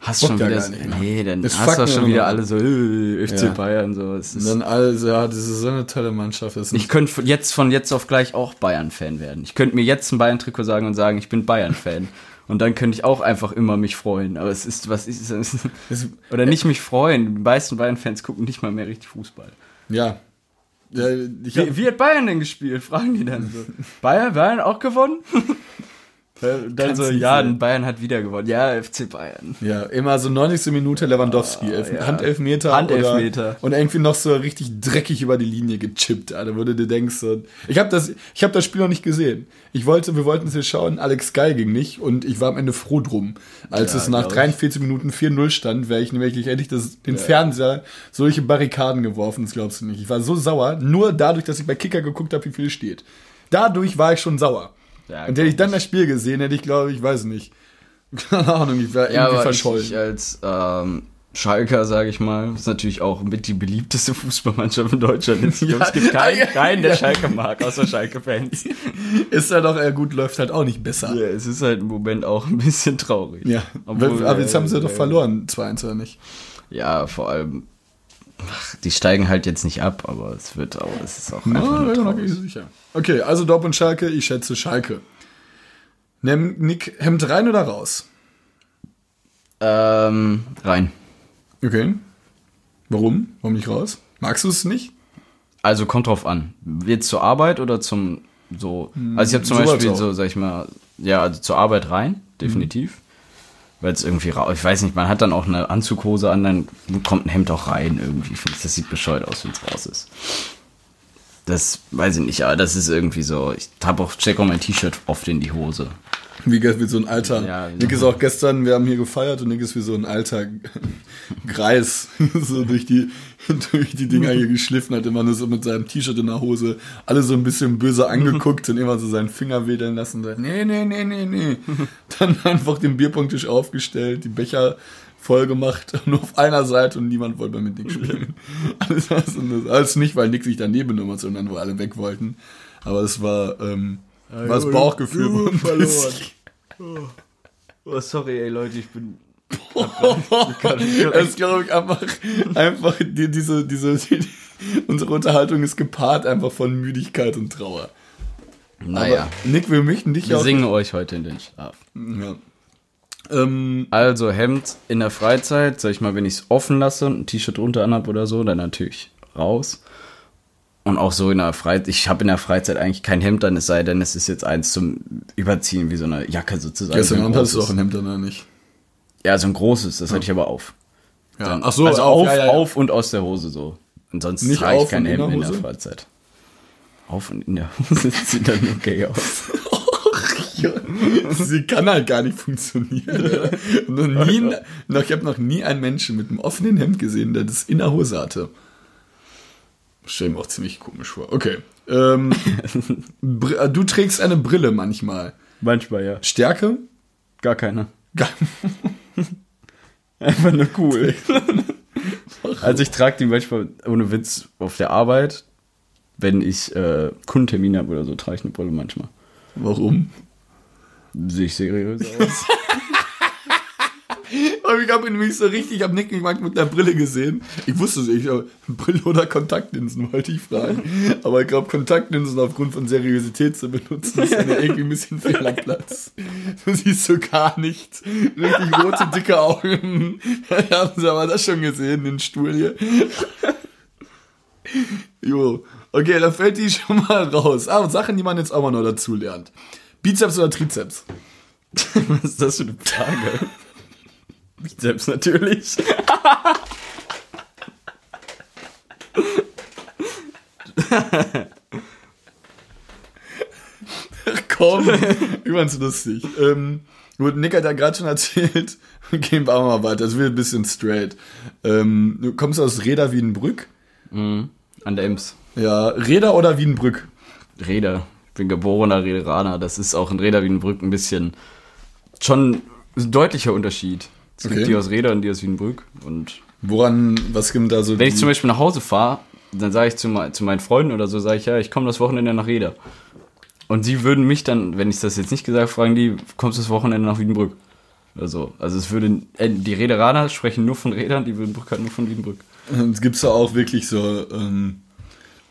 hast du schon wieder, nicht, ne? nee, dann Das hast du auch schon wieder alle so, äh, FC Ja. Bayern, so. Es Und ist, dann alles, ja, das ist so eine tolle Mannschaft. Ich könnte jetzt von jetzt auf gleich auch Bayern-Fan werden. Ich könnte mir jetzt ein Bayern-Trikot sagen und sagen, ich bin Bayern-Fan. Und dann könnte ich auch einfach immer mich freuen. Aber es ist, was ist es? Oder nicht mich freuen. Die meisten Bayern-Fans gucken nicht mal mehr richtig Fußball. ja. ja Wie, wie hat Bayern denn gespielt? Fragen die dann so. Bayern, Bayern auch gewonnen? dann Kannst so, ja, sehen. Bayern hat wieder gewonnen. Ja, FC Bayern. ja, immer so 90. Minute Lewandowski, Elf, Ah, ja. Handelfmeter. Handelfmeter. Und irgendwie noch so richtig dreckig über die Linie gechippt, Alter, wo du dir denkst, so, ich habe das, ich habe das Spiel noch nicht gesehen. Ich wollte, wir wollten es hier schauen, Alex Geil ging nicht und ich war am Ende froh drum. Als Ja, es nach glaub ich. 43 Minuten 4-0 stand, wäre ich nämlich endlich das, den Fernseher solche Barrikaden geworfen, das glaubst du nicht. Ich war so sauer, nur dadurch, dass ich bei Kicker geguckt habe, wie viel steht. Dadurch war ich schon sauer. Ja, und hätte ich dann das Spiel gesehen, hätte ich, glaube ich, weiß nicht. Keine Ahnung, ich wäre Ja, irgendwie aber ich, verschollen. ich als ähm, Schalker, sage ich mal, ist natürlich auch mit die beliebteste Fußballmannschaft in Deutschland. Ich glaube, es gibt keinen, Ja. keinen, der Schalke mag, außer Schalke-Fans. ist halt auch, äh, gut, läuft halt auch nicht besser. Ja, es ist halt im Moment auch ein bisschen traurig. Ja, Obwohl, aber jetzt haben sie äh, doch verloren, 2-1 oder nicht? Ja, vor allem, ach, die steigen halt jetzt nicht ab, aber es wird auch, es ist auch Na, einfach nur traurig. nicht sicher. Okay, also Dortmund Schalke, ich schätze Schalke. Nimm Nick Hemd rein oder raus? Ähm, rein. Okay. Warum? Warum nicht raus? Magst du es nicht? Also kommt drauf an. Jetzt zur Arbeit oder zum so. Also ich habe zum sowas Beispiel auch. so, sag ich mal, ja, also zur Arbeit rein, definitiv. Weil es irgendwie raus. Ich weiß nicht, man hat dann auch eine Anzughose an, dann kommt ein Hemd auch rein irgendwie. Finde ich, das sieht bescheuert aus, wenn es raus ist. Das weiß ich nicht, aber das ist irgendwie so. Ich habe auch check auch mein T-Shirt oft in die Hose. Wie, wie so ein alter. Ja, Nick ist auch gestern, wir haben hier gefeiert und Nick ist wie so ein alter Greis, so durch die, durch die Dinger hier geschliffen, hat immer nur so mit seinem T-Shirt in der Hose, alle so ein bisschen böse angeguckt und immer so seinen Finger wedeln lassen und sagt, nee, nee, nee, nee, nee. Dann einfach den Bierpunkttisch aufgestellt, die Becher voll gemacht, nur auf einer Seite und niemand wollte mehr mit Nick spielen. Alles, das. Alles nicht, weil Nick sich daneben nummert, sondern wo alle weg wollten. Aber es war, ähm, war das Bauchgefühl. du verloren. bisschen- Oh, sorry, ey Leute, ich bin. Das ist, glaube ich, einfach, einfach die, diese, diese, die, unsere Unterhaltung ist gepaart einfach von Müdigkeit und Trauer. Naja, Aber Nick, wir möchten dich wir auch. singen euch heute in den Schlaf. Ja. Ähm, Also Hemd in der Freizeit, sag ich mal, wenn ich es offen lasse und ein T-Shirt drunter anhab oder so, dann natürlich raus. Und auch so in der Freizeit, ich habe in der Freizeit eigentlich kein Hemd an, es sei denn, es ist jetzt eins zum Überziehen, wie so eine Jacke sozusagen. gestern hattest du auch ein Hemd an, oder nicht? Ja, so ein großes, das hatte ich aber auf. Ja. Dann- Ach so, also auf, ja, ja, ja. auf und aus der Hose so. Ansonsten Nicht trage ich kein und in Hemd der in der? Freizeit. Auf und in der Hose sieht dann gay aus. Ja, Sie kann halt gar nicht funktionieren. noch nie, noch, ich habe noch nie einen Menschen mit einem offenen Hemd gesehen, der das in der Hose hatte. Stell mir auch ziemlich komisch vor. Okay. Ähm, äh, du trägst eine Brille manchmal. Manchmal ja. Stärke? Gar keine. Gar- Einfach nur cool. also ich trage die manchmal ohne Witz auf der Arbeit. Wenn ich äh, Kundentermine habe oder so, trage ich eine Brille manchmal. Warum? Sehe ich seriös aus. Und ich habe ihn nämlich so richtig, ich habe Nick Mark mit der Brille gesehen. Ich wusste es nicht, Brille oder Kontaktlinsen wollte ich fragen. Aber ich glaube, Kontaktlinsen aufgrund von Seriosität zu benutzen, ist ja irgendwie ein bisschen fehl am Platz. Du siehst so gar nichts. Richtig rote, dicke Augen. Haben sie aber das schon gesehen, den Stuhl hier. Jo. Okay, da fällt die schon mal raus. Ah, und Sachen, die man jetzt auch mal noch dazu lernt. Bizeps oder Trizeps? Was ist das für eine Frage? Bizeps natürlich. Komm, ich fand's lustig. Ähm, gut, Nick hat ja gerade schon erzählt, gehen wir auch mal weiter, das wird ein bisschen straight. Ähm, du kommst aus Reda Wiedenbrück? Mhm. An der Ems. Ja, Reda oder Wiedenbrück? Reda. Ich bin geborener Rederaner. Das ist auch in Reda Wiedenbrück ein bisschen schon ein deutlicher Unterschied. Es Okay. gibt die aus Reda und die aus Wiedenbrück. Und Woran, was gibt da so wenn ich zum Beispiel nach Hause fahre, dann sage ich zu, zu meinen Freunden oder so, sage ich, ja, ich komme das Wochenende nach Reda. Und sie würden mich dann, wenn ich das jetzt nicht gesagt habe, fragen die, kommst du das Wochenende nach Wiedenbrück? Also, also es würde, äh, die Rederaner sprechen nur von Rädern, die Wiedenbrück halt nur von Wiedenbrück. Und gibt's da auch wirklich so ähm,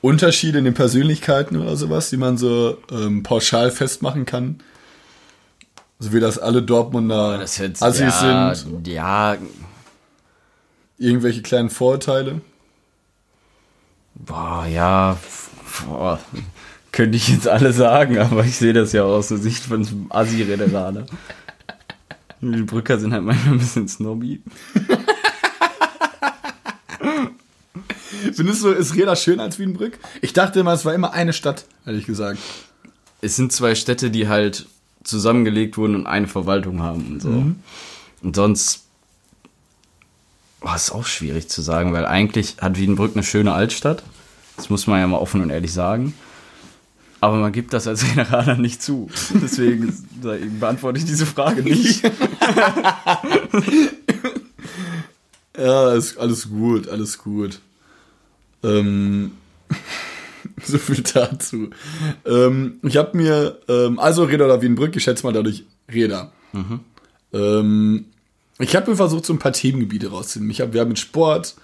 Unterschiede in den Persönlichkeiten oder sowas, die man so ähm, pauschal festmachen kann? So wie das alle Dortmunder Das jetzt, Assis ja, sind, ja, irgendwelche kleinen Vorurteile. Boah, ja, boah, könnte ich jetzt alle sagen, aber ich sehe das ja aus der Sicht von so einem Assi-Rederaner. Die Brücker sind halt manchmal ein bisschen snobby. Findest du, ist Reda schöner als Wiedenbrück? Ich dachte immer, es war immer eine Stadt, ehrlich gesagt. Es sind zwei Städte, die halt zusammengelegt wurden und eine Verwaltung haben und so. Und sonst war es auch schwierig zu sagen, weil eigentlich hat Wiedenbrück eine schöne Altstadt. Das muss man ja mal offen und ehrlich sagen. Aber man gibt das als Generaler nicht zu. Deswegen beantworte ich diese Frage nicht. Ja, ist alles gut, alles gut. Ähm, so viel dazu. Ähm, ich habe mir, ähm, also Reda oder Wiedenbrück, ich schätze mal dadurch Reda. Ähm, ich habe mir versucht, so ein paar Themengebiete rauszunehmen. Ich hab, wir haben Sport,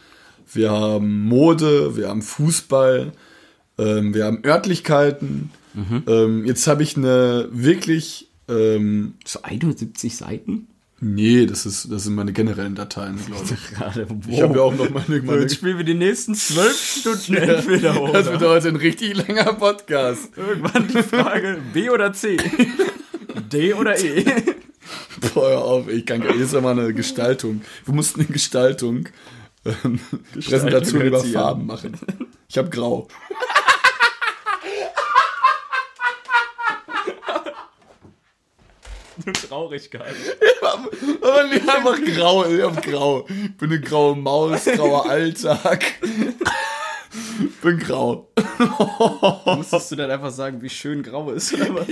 wir haben Mode, wir haben Fußball, ähm, wir haben Örtlichkeiten. Ähm, jetzt habe ich eine wirklich, ähm, So 71 Seiten? Nee, das, ist, das sind meine generellen Dateien, glaube ich. Gerade. Ich habe ja auch noch meine, So, meine jetzt spielen wir die nächsten zwölf Stunden entweder Das wird oder. heute ein richtig langer Podcast. Irgendwann die Frage B oder C. D oder E. Boah, hör auf, ich kann gar nicht. Jetzt ist ja mal eine Gestaltung. Wir mussten eine Gestaltung, ähm, Präsentation über. Farben machen. Ich habe grau. Nur Traurigkeit. Aber nee, einfach grau. Ich hab grau. Ich bin eine graue Maus, grauer Alltag. bin grau. Musstest du dann einfach sagen, wie schön grau ist oder was?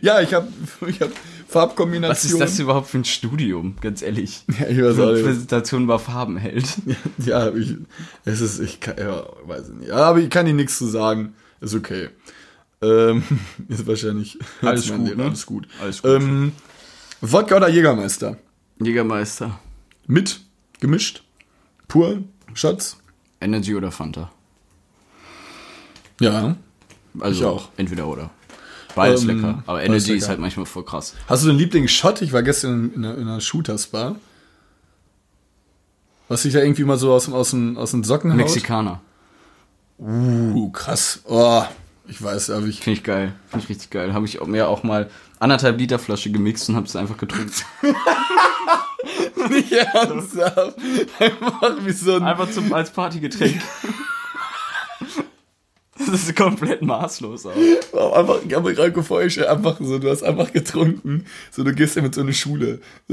Ja, ich habe ich hab Farbkombination. Was ist das überhaupt für ein Studium, ganz ehrlich? Ja, ich weiß auch. Präsentation über Farben hält. Ja, ich, es ist, ich kann, ja, weiß ich nicht. Ja, aber ich kann dir nichts zu sagen. Ist okay. Ähm, ist wahrscheinlich Alles gut, Lehrer, ne? Alles gut. Alles gut. Ähm, Wodka oder Jägermeister? Jägermeister. Mit, gemischt, pur, Shots? Energy oder Fanta? Ja. Also Ich auch. entweder oder. Beides Ähm, lecker. Aber Energy ist lecker. halt manchmal voll krass. Hast du den Lieblingsshot? Ich war gestern in einer, in einer Shooter-Spa. Was sich da irgendwie mal so aus, aus, den, aus den Socken haut. Mexikaner. Uh, krass. Oh, ich weiß, aber ich. Finde ich geil. Finde ich richtig geil. Habe ich mir auch mal anderthalb Liter Flasche gemixt und habe es einfach getrunken. Nicht ernsthaft. Einfach wie so ein. Einfach zum, als Partygetränk. Das ist komplett maßlos auch. Wow, einfach, ich habe gerade vorgestellt, einfach so, du hast einfach getrunken. So, du gehst ja mit so einer Schule.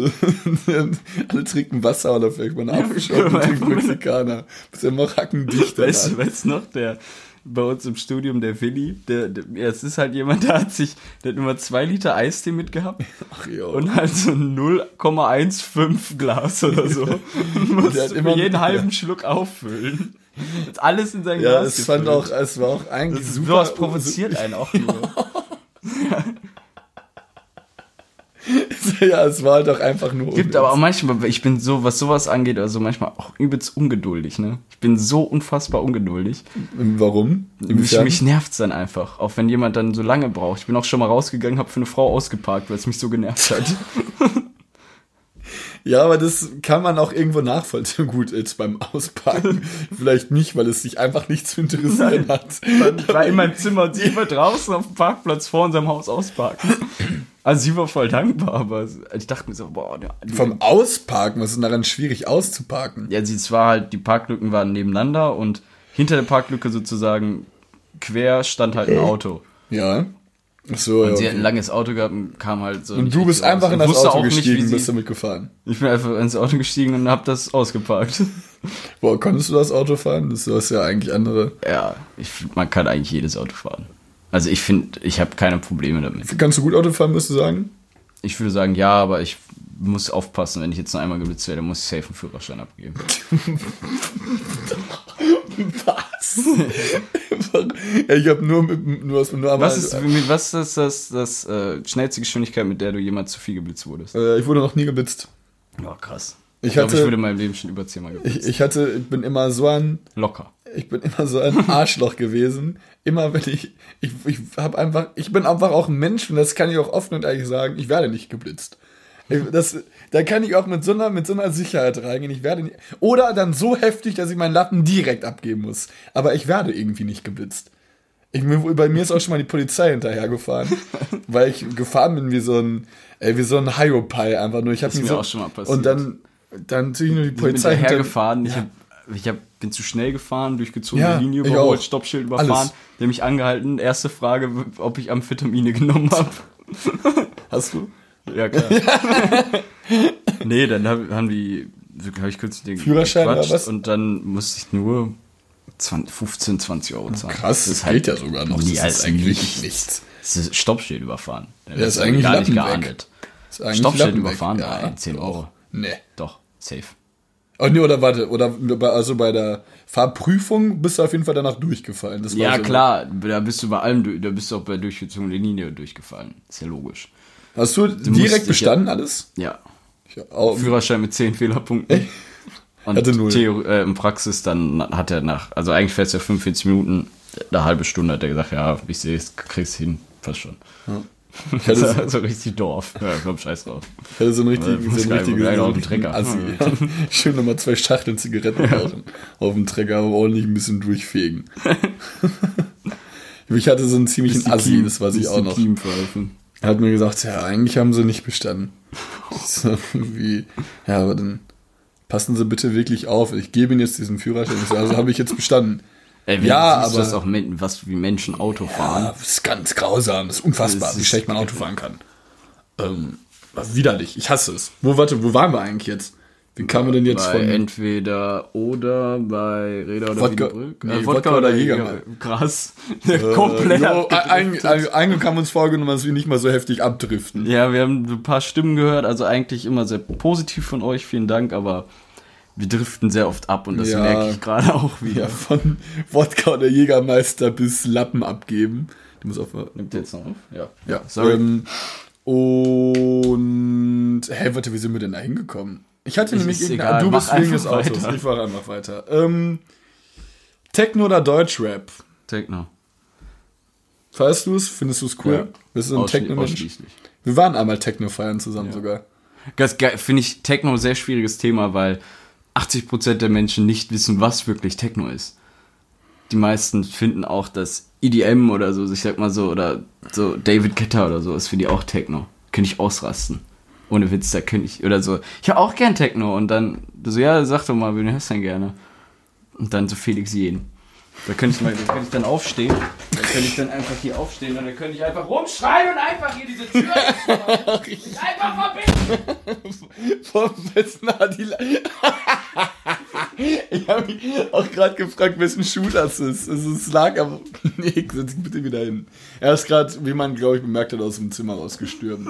Alle trinken Wasser oder vielleicht mal einen Apfelschorle und trinken Mexikaner. Bist ja immer rackendicht. Weißt du, weißt noch, der bei uns im Studium, der Willi, der, der, ja, es ist halt jemand, der hat sich, der hat immer zwei Liter Eistee mitgehabt Ach, jo. und halt so ein 0,15 Glas oder so. Und musste hat immer- jeden halben Schluck auffüllen. Hat alles in sein ja, Glas es fand gefüllt. auch, es war auch eigentlich Das, super. sowas provoziert einen auch nur. Es ja, es war halt auch einfach nur. Gibt aber auch manchmal, ich bin so, was sowas angeht, also manchmal auch übelst ungeduldig, ne? Ich bin so unfassbar ungeduldig. Warum? Mich, mich nervt's dann einfach, auch wenn jemand dann so lange braucht. Ich bin auch schon mal rausgegangen, habe für eine Frau ausgeparkt, weil es mich so genervt hat. Ja, aber das kann man auch irgendwo nachvollziehen. Gut, jetzt beim Auspacken vielleicht nicht, weil es sich einfach nicht zu interessieren hat. Ich war in meinem Zimmer und sie war draußen auf dem Parkplatz vor unserem Haus ausparken. Also sie war voll dankbar, aber ich dachte mir so, boah, ja, die- Vom Ausparken, was ist denn daran schwierig auszuparken? ja, sie es war halt, die Parklücken waren nebeneinander und hinter der Parklücke sozusagen quer stand halt ein Auto. Ja. Ach so, ja. Und sie hat okay. ein langes Auto gehabt und kam halt so. Und du bist einfach in das Auto gestiegen und bist sie, damit gefahren. Ich bin einfach ins Auto gestiegen und hab das ausgeparkt. Boah, konntest du das Auto fahren? Das ist ja eigentlich andere. Ja, ich, man kann eigentlich jedes Auto fahren. Also ich finde, ich habe keine Probleme damit. Kannst du gut Auto fahren, würdest du sagen? Ich würde sagen, ja, aber ich muss aufpassen, wenn ich jetzt noch einmal geblitzt werde, muss ich safe einen Führerschein abgeben. Was? ja, ich habe nur mit nur, was- nur einmal. Was ist, mit- was ist das, das äh, schnellste Geschwindigkeit, mit der du jemals zu viel geblitzt wurdest? Äh, ich wurde noch nie geblitzt. Ja, krass. Ich Ich glaube, ich wurde in meinem Leben schon über zehnmal geblitzt. Ich, ich hatte, ich bin immer so ein, Locker. Ich bin immer so ein Arschloch gewesen. Immer wenn ich, ich, ich habe einfach, ich bin einfach auch ein Mensch und das kann ich auch offen und ehrlich sagen. Ich werde nicht geblitzt. Das, da kann ich auch mit so einer, mit so einer Sicherheit reingehen. Ich werde nicht, oder dann so heftig, dass ich meinen Lappen direkt abgeben muss. Aber ich werde irgendwie nicht geblitzt. Ich, bei mir ist auch schon mal die Polizei hinterhergefahren, weil ich gefahren bin wie so ein, ey, wie so ein Hyopai einfach nur. Ich mich mir so, auch schon mal passiert. Und dann, dann zieh ich nur die Ich bin Polizei hinter hinterhergefahren. Ich, Ja. Ich hab, bin zu schnell gefahren, durchgezogene Ja, Linie überholt. Stoppschild überfahren. Alles. Der mich angehalten. Erste Frage, ob ich Amphetamine genommen habe. Hast du? Ja, klar. nee, dann hab, haben die, habe ich kurz den Führerschein oder was? Und dann musste ich nur 20, 15, 20 Euro zahlen. Krass, das geht ja sogar noch. Nee, Das das ist eigentlich nichts. nichts. Das ist Stoppschild überfahren. Der Ja, ist eigentlich gar nicht Lappen weg. geahndet. Stoppschild überfahren, Ja, nein, 10 doch. Euro. Nee. Doch, safe. Oh, nee, oder warte, oder bei- also bei der Fahrprüfung bist du auf jeden Fall danach durchgefallen. Ja, so- klar, da bist du bei allem, da bist du auch bei durchgezogener Linie durchgefallen. Ist ja logisch. Hast du, musst direkt bestanden alles? Ja. Auch, Führerschein mit 10 Fehlerpunkten. Und Hatte null. Theorie, äh, in Praxis dann hat er nach, also eigentlich fährst du ja 45 Minuten, eine halbe Stunde hat er gesagt, ja, ich sehe es, kriegst hin, fast schon. Ich, hatte so, so richtig Dorf. Ja, komm, scheiß drauf. ich hatte so einen richtigen, so einen richtigen, so auf einen dem richtigen Trecker. Assi. Ja. Schön nochmal zwei Schachteln Zigaretten rauchen auf dem Trecker, aber ordentlich ein bisschen durchfegen. ich hatte so einen ziemlichen Assi, Kiem- das weiß ich auch noch. Er hat mir gesagt, ja, eigentlich haben sie nicht bestanden. So, wie, ja, aber dann passen Sie bitte wirklich auf. Ich gebe Ihnen jetzt diesen Führerschein. Also habe ich jetzt bestanden. Ey, wenn Ja, siehst, aber- dass auch was wie Menschen Auto fahren. Ah, das ist ganz grausam. Das ist unfassbar, Das wie ist- schlecht man Auto fahren kann. Ähm, widerlich. Ich hasse es. Wo, warte, wo waren wir eigentlich jetzt? Wie kamen wir denn jetzt bei von... entweder oder bei Reda oder Wodka- nee, äh, Wodka Wodka, oder. Jäger. Krass. Komplett. Abgedriftet. ein, ein, eigentlich haben wir uns vorgenommen, dass wir nicht mal so heftig abdriften. Ja, wir haben ein paar Stimmen gehört, also eigentlich immer sehr positiv von euch, vielen Dank, aber wir driften sehr oft ab und das Ja. merke ich gerade auch wieder. Ja, von Wodka oder Jägermeister bis Lappen abgeben. Du musst auf... Nimmt jetzt noch auf? Ja. Ja, Sorry. Ähm, und hä, warte, wie sind wir denn da hingekommen? Ich hatte Ist- nämlich egal, du bist wegen des Autos. weiter. Ich fahre einfach weiter. Ähm, Techno oder Deutschrap? Techno. Feierst du es? Findest du es cool? Ja. Bist du ein Techno-Mensch? Ausschließlich. Wir waren einmal Techno feiern zusammen Ja. sogar. Das ge- finde ich Techno ein sehr schwieriges Thema, weil 80% der Menschen nicht wissen, was wirklich Techno ist. Die meisten finden auch, dass EDM oder so, ich sag mal so, oder so David Guetta oder so, ist für die auch Techno. Könnte ich ausrasten. Ohne Witz, da könnte ich, oder so, ich höre auch gern Techno und dann, so, ja, sag doch mal, wen hörst du denn gerne? Und dann so Felix Jen. Da könnte ich mal, da könnte ich dann aufstehen, da könnte ich dann einfach hier aufstehen und dann könnte ich einfach rumschreien und einfach hier diese Tür jetzt einfach verbinden. Vom besten Adila. ich habe mich auch gerade gefragt, wessen Schuh das ist. Es lag aber. Nee, setz dich bitte wieder hin. Er ist gerade, wie man glaube ich bemerkt hat, aus dem Zimmer rausgestürmt.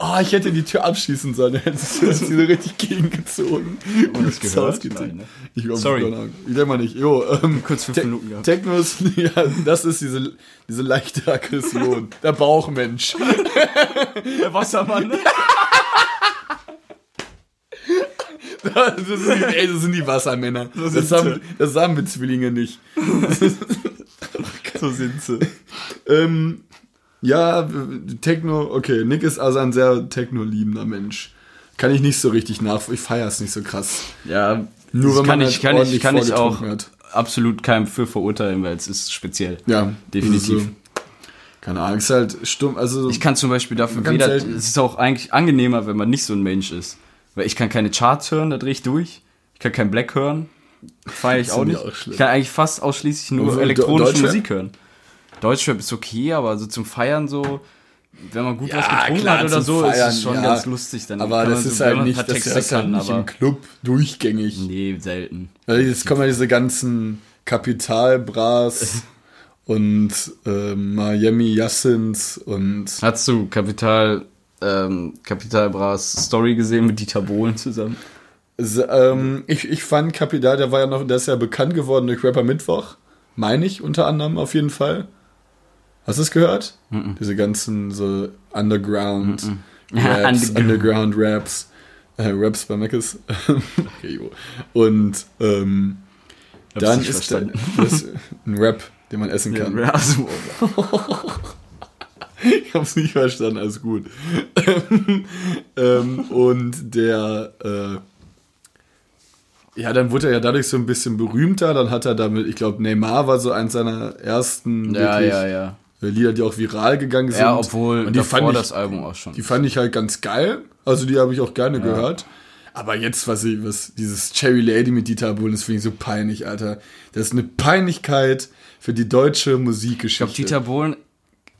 Oh, ich hätte die Tür abschießen sollen. Er hätte sie so richtig gegengezogen. Und das gehört? Nein, ne? Ich glaube, Sorry. Ich denke mal nicht. Jo, ähm, Kurz fünf Te- Minuten gehabt. Techno ist, ja, das ist diese, diese leichte Aggression. Der Bauchmensch. Der Wassermann. ne? Das sind die, ey, das sind die Wassermänner. Das, haben, das haben wir Zwillinge nicht. So sind sie. Ähm, ja, Techno, okay. Nick ist also ein sehr techno-liebender Mensch. Kann ich nicht so richtig nach. Ich feiere es nicht so krass. Ja, Nur das wenn man ich, halt kann ich, ordentlich kann ich auch hat. Absolut keinem für verurteilen, weil es ist speziell. Ja, Definitiv. So. Keine Ahnung, ist halt stumm. Also, Ich kann zum Beispiel dafür weder, selten. es ist auch eigentlich angenehmer, wenn man nicht so ein Mensch ist. Weil ich kann keine Charts hören, da drehe ich durch. Ich kann kein Black hören, feiere ich auch nicht. ich auch ich kann eigentlich fast ausschließlich nur Also, elektronische? Musik hören. Deutschrap ist okay, aber so zum Feiern so, wenn man gut Ja, was getrunken klar, hat oder so, ist Feiern, es schon ja. ganz lustig. Dann aber das ist so, halt nicht, das ist halt kann, nicht im Club durchgängig. nee, selten. Weil jetzt kommen ja diese ganzen Kapitalbras und äh, Miami Yassins und Hast du Kapital, ähm, Kapital Bras Story gesehen mit Dieter Bohlen zusammen? S- ähm, ich, ich fand Kapital, der war ja noch, der ist ja bekannt geworden durch Rapper Mittwoch. Meine ich unter anderem auf jeden Fall. Hast du es gehört? Diese ganzen so Underground Raps, Underground. Raps, äh, Raps bei Meckes. okay. Und ähm, dann ist das ein Rap, den man essen kann. Ja, also, Ich hab's nicht verstanden, alles gut. ähm, und der, äh, ja, dann wurde er ja dadurch so ein bisschen berühmter. Dann hat er damit, ich glaube, Neymar war so eins seiner ersten ja, wirklich, ja, ja. Lieder, die auch viral gegangen sind. Ja, obwohl und die fand, ich, das Album auch schon. die fand ich halt ganz geil. Also die habe ich auch gerne gehört. Aber jetzt, was ich, was dieses Cherry Lady mit Dieter Bohlen, das finde ich so peinlich, Alter. Das ist eine Peinlichkeit für die deutsche Musikgeschichte. ich glaube, Dieter Bohlen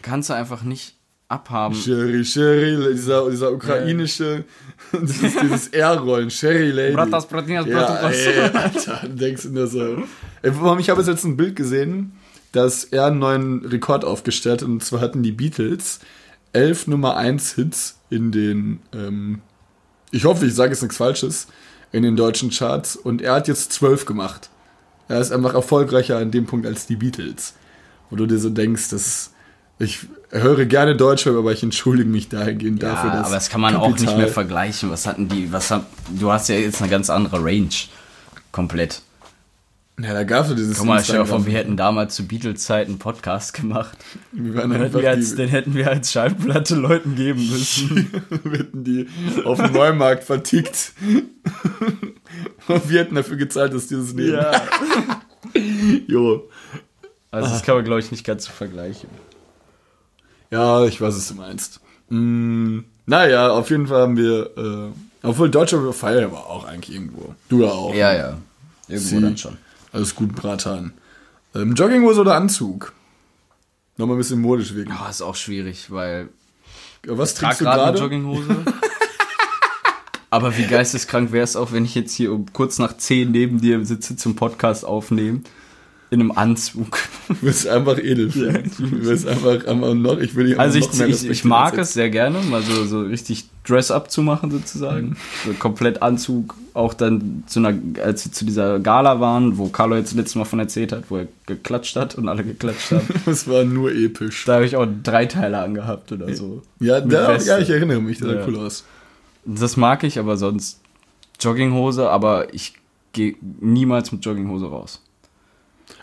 kannst du einfach nicht abhaben. Sherry, Sherry, dieser, dieser ukrainische, dieses, dieses R-Rollen, Sherry Lady. Bratas, Bratinas, ja, Bratas. ey, Alter, denkst du nur so. Ey, ich habe jetzt ein Bild gesehen, dass er einen neuen Rekord aufgestellt hat, und zwar hatten die Beatles elf Nummer 1 Hits in den, ähm, ich hoffe, ich sage jetzt nichts Falsches, in den deutschen Charts und er hat jetzt zwölf gemacht. Er ist einfach erfolgreicher an dem Punkt als die Beatles. Wo du dir so denkst, dass ich höre gerne Deutschrap, aber ich entschuldige mich dahingehend Ja, dafür, dass aber das kann man auch nicht Kapital- mehr vergleichen. Was hatten die, was hat, du hast ja jetzt eine ganz andere Range. Komplett. Ja, da gab es dieses Guck mal, stell dir vor, wir hätten damals zu Beatles-Zeiten einen Podcast gemacht. Wir waren Den hätten, wir als, den hätten wir als Schallplatte Leuten geben müssen. wir hätten die auf dem Neumarkt vertickt. Und wir hätten dafür gezahlt, dass die das nehmen. ja. Jo. Also das kann man, glaube ich, nicht ganz so vergleichen. Ja, ich weiß, was du meinst. Mm, naja, auf jeden Fall haben wir, äh, obwohl Deutscher Feier war auch eigentlich irgendwo. Du ja auch. Ja, ja. Irgendwo Sie. dann schon. Alles gut, Bratan. Ähm, Jogginghose oder Anzug? Nochmal ein bisschen modisch wirken. Oh, ist auch schwierig, weil Was trag trägst du gerade? Jogginghose. Aber wie geisteskrank wäre es auch, wenn ich jetzt hier um kurz nach 10 neben dir sitze zum Podcast aufnehmen. In einem Anzug. Du bist einfach edel. Du bist einfach, einfach noch, ich will Also ich, ich, ich mag es sehr gerne, mal so, so richtig Dress-up zu machen sozusagen. So komplett Anzug, auch dann zu einer, als wir zu dieser Gala waren, wo Carlo jetzt letztes Mal von erzählt hat, wo er geklatscht hat und alle geklatscht haben. Das war nur episch. da habe ich auch drei Teile angehabt oder so. Ja, da, ja, ich erinnere mich, das sah Ja. cool aus. Das mag ich, aber sonst Jogginghose, aber ich gehe niemals mit Jogginghose raus.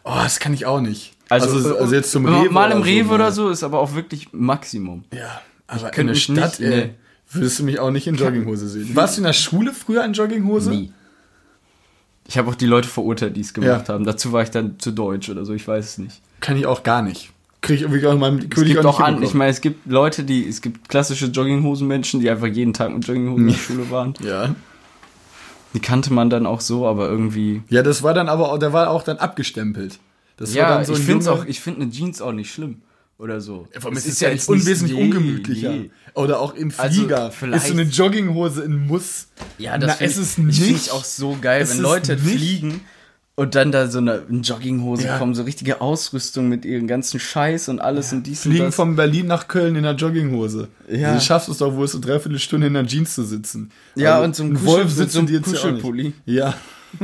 Oh, das kann ich auch nicht. Also, also, also jetzt zum Rewe. Mal im Rewe so, oder so ist aber auch wirklich Maximum. Ja, aber in der Stadt, nicht ey, der- würdest du mich auch nicht in Jogginghose sehen. Warst du in der Schule früher in Jogginghose? Nie. Ich habe auch die Leute verurteilt, die es gemacht Ja. haben. Dazu war ich dann zu deutsch oder so, ich weiß es nicht. Kann ich auch gar nicht. Krieg ich irgendwie auch in meinem, Es gibt auch nicht an, ich meine, es gibt Leute, die, es gibt klassische Jogginghosen-Menschen, die einfach jeden Tag mit Jogginghosen in der Schule waren. Ja. Die kannte man dann auch so, aber irgendwie. Ja, das war dann aber auch, der war auch dann abgestempelt. Das war Ja, dann so ich finde auch, ich finde eine Jeans auch nicht schlimm. Oder so. Ja, es ist ja nicht unwesentlich nee, ungemütlicher. nee. Oder auch im Also, Flieger. vielleicht- ist so eine Jogginghose ein Muss. Ja, Na, das ich, ist ich nicht. es auch so geil, wenn ist Leute fliegen und dann da so eine in Jogginghose Ja. kommen, so richtige Ausrüstung mit ihren ganzen Scheiß und alles und dies und Fliegen das. von Berlin nach Köln in einer Jogginghose. Ja. Also, du schaffst es doch wohl so dreiviertel Stunde in einer Jeans zu sitzen. Ja, Also, und so ein ein Kuschel- Wolf sitzt so einem in dir jetzt ja auch nicht. Kuschelpulli. Ja.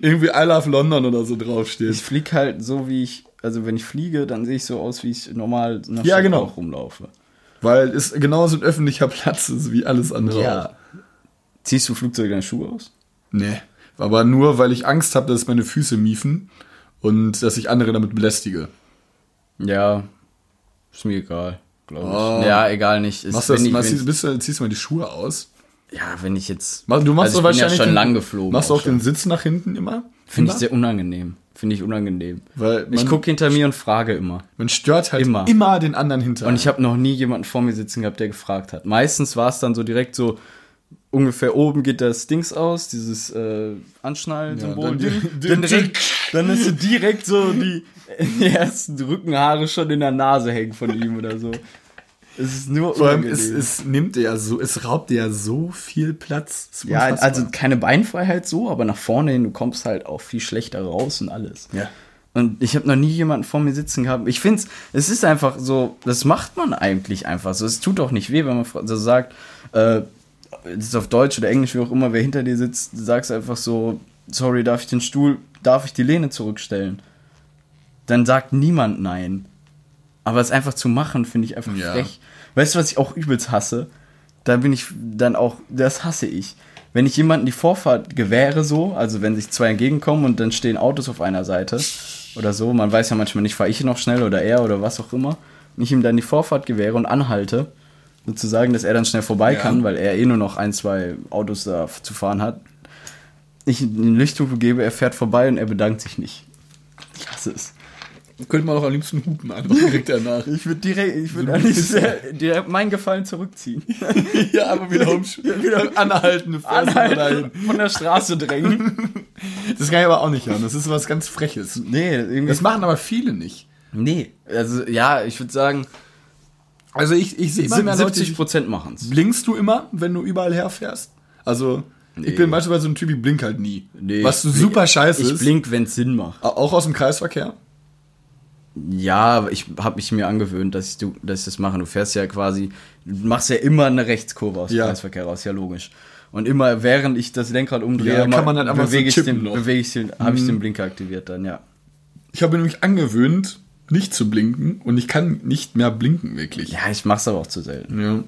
Irgendwie I Love London oder so draufsteht. Ich fliege halt so, wie ich, also wenn ich fliege, dann sehe ich so aus, wie ich normal der Ja, Stadt genau. rumlaufe. Weil es genauso ein öffentlicher Platz ist wie alles andere auch. Ziehst du Flugzeug deine Schuhe aus? Nee. Aber nur, weil ich Angst habe, dass meine Füße miefen und dass ich andere damit belästige. Ja, ist mir egal, glaube ich. Oh. Ja, egal nicht. Machst du das, ich, machst, du- bist du, ziehst du mal die Schuhe aus? ich, ja, wenn ich jetzt. Du machst also doch ich bin ja wahrscheinlich schon den- lang geflogen. Machst du auch schon. den Sitz nach hinten immer? Finde ich sehr unangenehm. Finde ich unangenehm. Weil ich gucke hinter mir und frage immer. Man stört halt immer, Immer. den anderen hinter. Und ich habe noch nie jemanden vor mir sitzen gehabt, der gefragt hat. Meistens war es dann so direkt so, ungefähr oben geht das Dings aus, dieses äh, Anschnallen-Symbol. Ja, dann dann, dann, direkt, dann ist so direkt so die, die ersten Rückenhaare schon in der Nase hängen von ihm oder so. Es ist nur Vor allem, es, es nimmt dir ja so, es raubt dir ja so viel Platz. Ja, also keine Beinfreiheit so, aber nach vorne hin, du kommst halt auch viel schlechter raus und alles. Ja. Und ich habe noch nie jemanden vor mir sitzen gehabt. Ich finde es ist einfach so, das macht man eigentlich einfach so. Es tut auch nicht weh, wenn man so sagt, äh, das ist auf Deutsch oder Englisch, wie auch immer, wer hinter dir sitzt, du sagst einfach so, sorry, darf ich den Stuhl, darf ich die Lehne zurückstellen? Dann sagt niemand nein. Aber es einfach zu machen, finde ich einfach Ja. frech. Weißt du, was ich auch übelst hasse? Da bin ich dann auch, das hasse ich. Wenn ich jemanden die Vorfahrt gewähre, so, also wenn sich zwei entgegenkommen und dann stehen Autos auf einer Seite oder so, man weiß ja manchmal nicht, fahre ich noch schnell oder er oder was auch immer, und ich ihm dann die Vorfahrt gewähre und anhalte, sozusagen, dass er dann schnell vorbei Ja. kann, weil er eh nur noch ein, zwei Autos da zu fahren hat. Ich eine Lichthupe gebe, er fährt vorbei und er bedankt sich nicht. Ich hasse es. Könnte man auch am liebsten hupen, einfach direkt danach. Ich würde direkt, ich würde direkt meinen Gefallen zurückziehen. ja, aber wieder umsch wieder anhalten, Anhalten, von der Straße drängen. Das kann ich aber auch nicht hören. Das ist was ganz Freches. Nee, irgendwie. Das machen aber viele nicht. nee, also ja, ich würde sagen, Also ich, ich sehe immer mehr Leute, 70 die- Prozent machen es. Blinkst du immer, wenn du überall herfährst? Also, ich bin beispielsweise so ein Typ, ich blink halt nie. was super scheiße Ich ist. blink, wenn es Sinn macht. Auch aus dem Kreisverkehr? Ja, ich habe mich mir angewöhnt, dass ich, du, dass ich das mache. Du fährst ja quasi, du machst ja immer eine Rechtskurve aus dem Ja. Kreisverkehr raus, ja logisch. Und immer während ich das Lenkrad umdrehe, Ja, kann man halt einfach so bewege ich den, bewege ich den, habe ich den Blinker aktiviert dann, ja. Ich habe mir nämlich angewöhnt, nicht zu blinken und ich kann nicht mehr blinken, wirklich. Ja, ich mach's aber auch zu selten. Ja.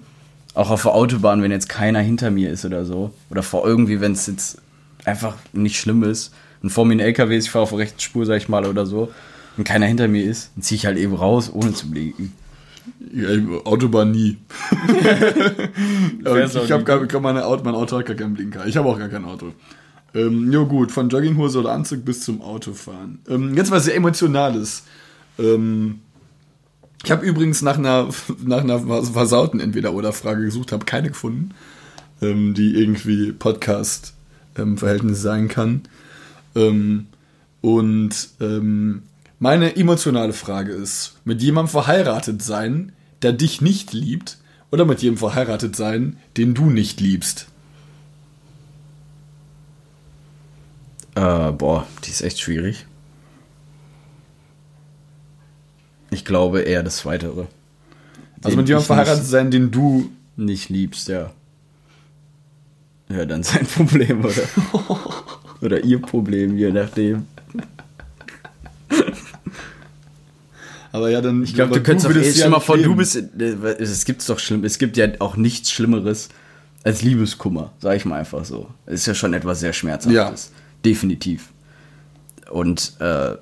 Auch auf der Autobahn, wenn jetzt keiner hinter mir ist oder so. Oder vor irgendwie, wenn es jetzt einfach nicht schlimm ist. Und vor mir ein LKW ist, ich fahre auf der rechten Spur, sag ich mal, oder so. Und keiner hinter mir ist, dann ziehe ich halt eben raus, ohne zu blinken. Ja, Autobahn nie. Ich habe gar meine Auto, mein Auto hat gar keinen Blinker. Ich habe auch gar kein Auto. Ähm, jo gut, von Jogginghose oder Anzug bis zum Autofahren. Ähm, jetzt was sehr Emotionales. Ähm, ich habe übrigens nach einer, nach einer versauten Entweder-Oder-Frage gesucht, habe keine gefunden, ähm, die irgendwie Podcast-Verhältnis sein kann. Ähm, und ähm, meine emotionale Frage ist, mit jemandem verheiratet sein, der dich nicht liebt, oder mit jemandem verheiratet sein, den du nicht liebst? Äh, boah, die ist echt schwierig. Ich glaube eher das Zweitere. Also mit jemandem verheiratet sein, den du nicht, nicht liebst, ja. Ja, dann sein Problem, oder? oder ihr Problem, je nachdem. Aber ja, dann. Ich glaube, du könntest auch, ey, stell mal vor, du bist, äh, es gibt's doch schlimm, es gibt ja auch nichts Schlimmeres als Liebeskummer, sag ich mal einfach so. Es ist ja schon etwas sehr Schmerzhaftes. Definitiv. Und äh,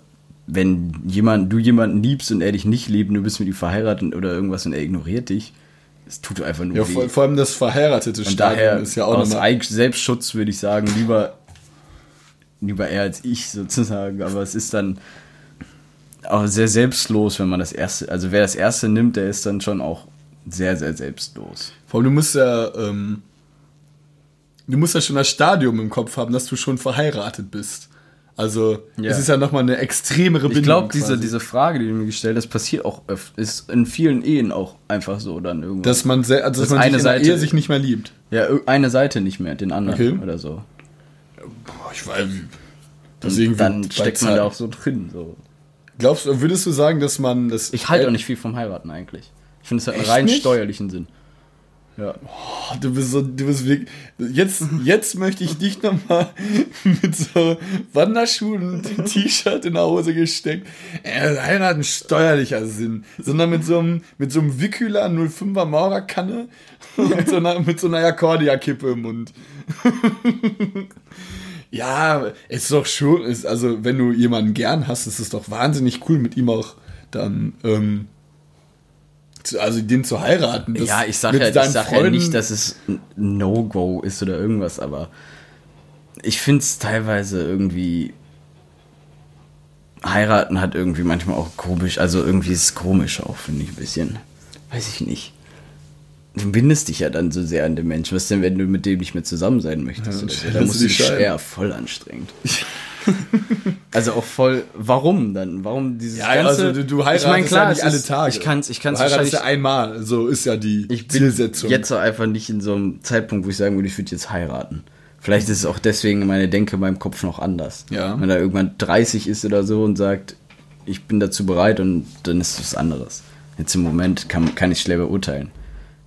wenn jemand, du jemanden liebst und er dich nicht liebt und du bist mit ihm verheiratet oder irgendwas und er ignoriert dich, es tut einfach nur Ja, weh. vor, vor allem das verheiratete und Stadium daher ist ja auch aus nochmal. Selbstschutz würde ich sagen, lieber, lieber er als ich sozusagen. Aber es ist dann auch sehr selbstlos, wenn man das erste, also wer das erste nimmt, der ist dann schon auch sehr, sehr selbstlos. Vor allem, du musst ja, ähm, du musst ja schon das Stadium im Kopf haben, dass du schon verheiratet bist. Also, Ja. es ist ja nochmal eine extremere Bindung. Ich glaube, diese, diese Frage, die du mir gestellt hast, passiert auch öfter, ist in vielen Ehen auch einfach so dann irgendwann. Dass man, se- also, dass Das man eine Seite- Ehe sich nicht mehr liebt. ja, eine Seite nicht mehr, den anderen Okay. oder so. Boah, ich weiß. Deswegen dann steckt man Zeit- da auch so drin. So. Glaubst du, würdest du sagen, dass man das. Ich halte auch nicht viel vom Heiraten eigentlich. Ich finde, es hat einen rein nicht? steuerlichen Sinn. Ja. Oh, du bist so, du bist wirklich. Jetzt, jetzt möchte ich dich nochmal mit so Wanderschuhen und T-Shirt in der Hose gesteckt. Äh, hat einen steuerlicher Sinn. Sondern mit so einem, mit so einem Vicula 05er Maurerkanne und so einer, mit so einer Akkordia-Kippe im Mund. ja, ist doch schon, ist, also wenn du jemanden gern hast, ist es doch wahnsinnig cool, mit ihm auch dann, ähm, also den zu heiraten. Das- Ja, ich sag mit ja, ich sag ja nicht, dass es ein No-Go ist oder irgendwas, aber ich finde es teilweise irgendwie. Heiraten hat irgendwie manchmal auch komisch, also irgendwie ist es komisch auch, finde ich ein bisschen. Weiß ich nicht. Du bindest dich ja dann so sehr an den Menschen. Was denn, wenn du mit dem nicht mehr zusammen sein möchtest? Ja, oder dann musst du dich ja voll anstrengend. also auch voll, warum dann? Warum dieses Ja, ganze... also du, du heiratest ich mein, klar, ja nicht alle Tage. Ich kann es ich kann's du heiratest wahrscheinlich ja einmal, so ist ja die ich bin Zielsetzung. jetzt auch einfach nicht in so einem Zeitpunkt, wo ich sagen würde, ich würde jetzt heiraten. Vielleicht ist es auch deswegen meine Denke in meinem Kopf noch anders. Ja. Wenn er irgendwann 30 ist oder so und sagt, ich bin dazu bereit und dann ist es was anderes. Jetzt im Moment kann, kann ich schwer beurteilen.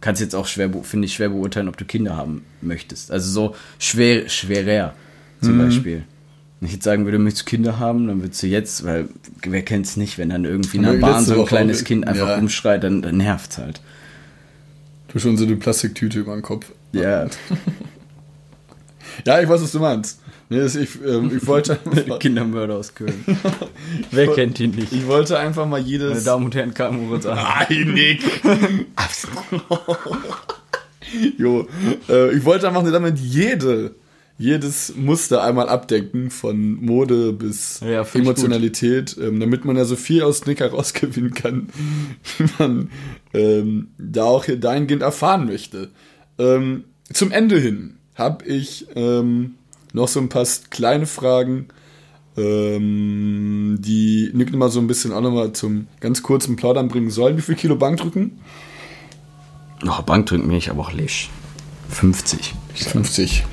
Kannst jetzt auch schwer, finde ich, schwer beurteilen, ob du Kinder haben möchtest. Also so schwer, schwerer zum Mhm. Beispiel. Wenn ich jetzt sagen würde, möchtest du Kinder haben, dann würdest du jetzt, weil wer kennt es nicht, wenn dann irgendwie in der Bahn so ein Woche kleines Kind einfach ja. umschreit, dann, dann nervt halt. du schon so eine Plastiktüte über den Kopf. Ja. Ja, ich weiß, was du meinst. Nee, ich, ähm, ich, wollte, Kindermörder aus Köln. Wer kennt ihn nicht? ich wollte einfach mal Meine jedes. Damen und Herren, Karl Moritz an. Nein, Nick. jo, äh, ich wollte einfach damit jede, jedes Muster einmal abdecken, von Mode bis Ja, Emotionalität, ähm, damit man ja so viel aus Nick herausgewinnen kann, wie man ähm, da auch hier dahingehend erfahren möchte. Ähm, zum Ende hin habe ich ähm, noch so ein paar kleine Fragen, ähm, die Nick mal so ein bisschen auch nochmal zum ganz kurzen Plaudern bringen sollen. Wie viel Kilo Bankdrücken? Oh, Bankdrücken bin ich aber auch lesch. 50. 50.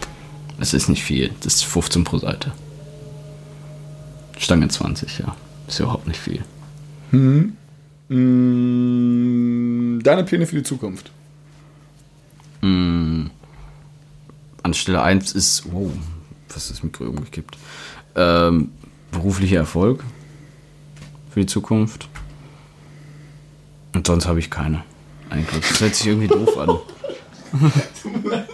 Das ist nicht viel. Das ist 15 pro Seite. Stange 20, ja. Ist ja überhaupt nicht viel. Mm, Deine Pläne für die Zukunft? Mm, an Stelle 1 ist, wow, was das Mikro gibt. Ähm, beruflicher Erfolg für die Zukunft. Und sonst habe ich keine. Eigentlich. Das hört sich irgendwie doof an.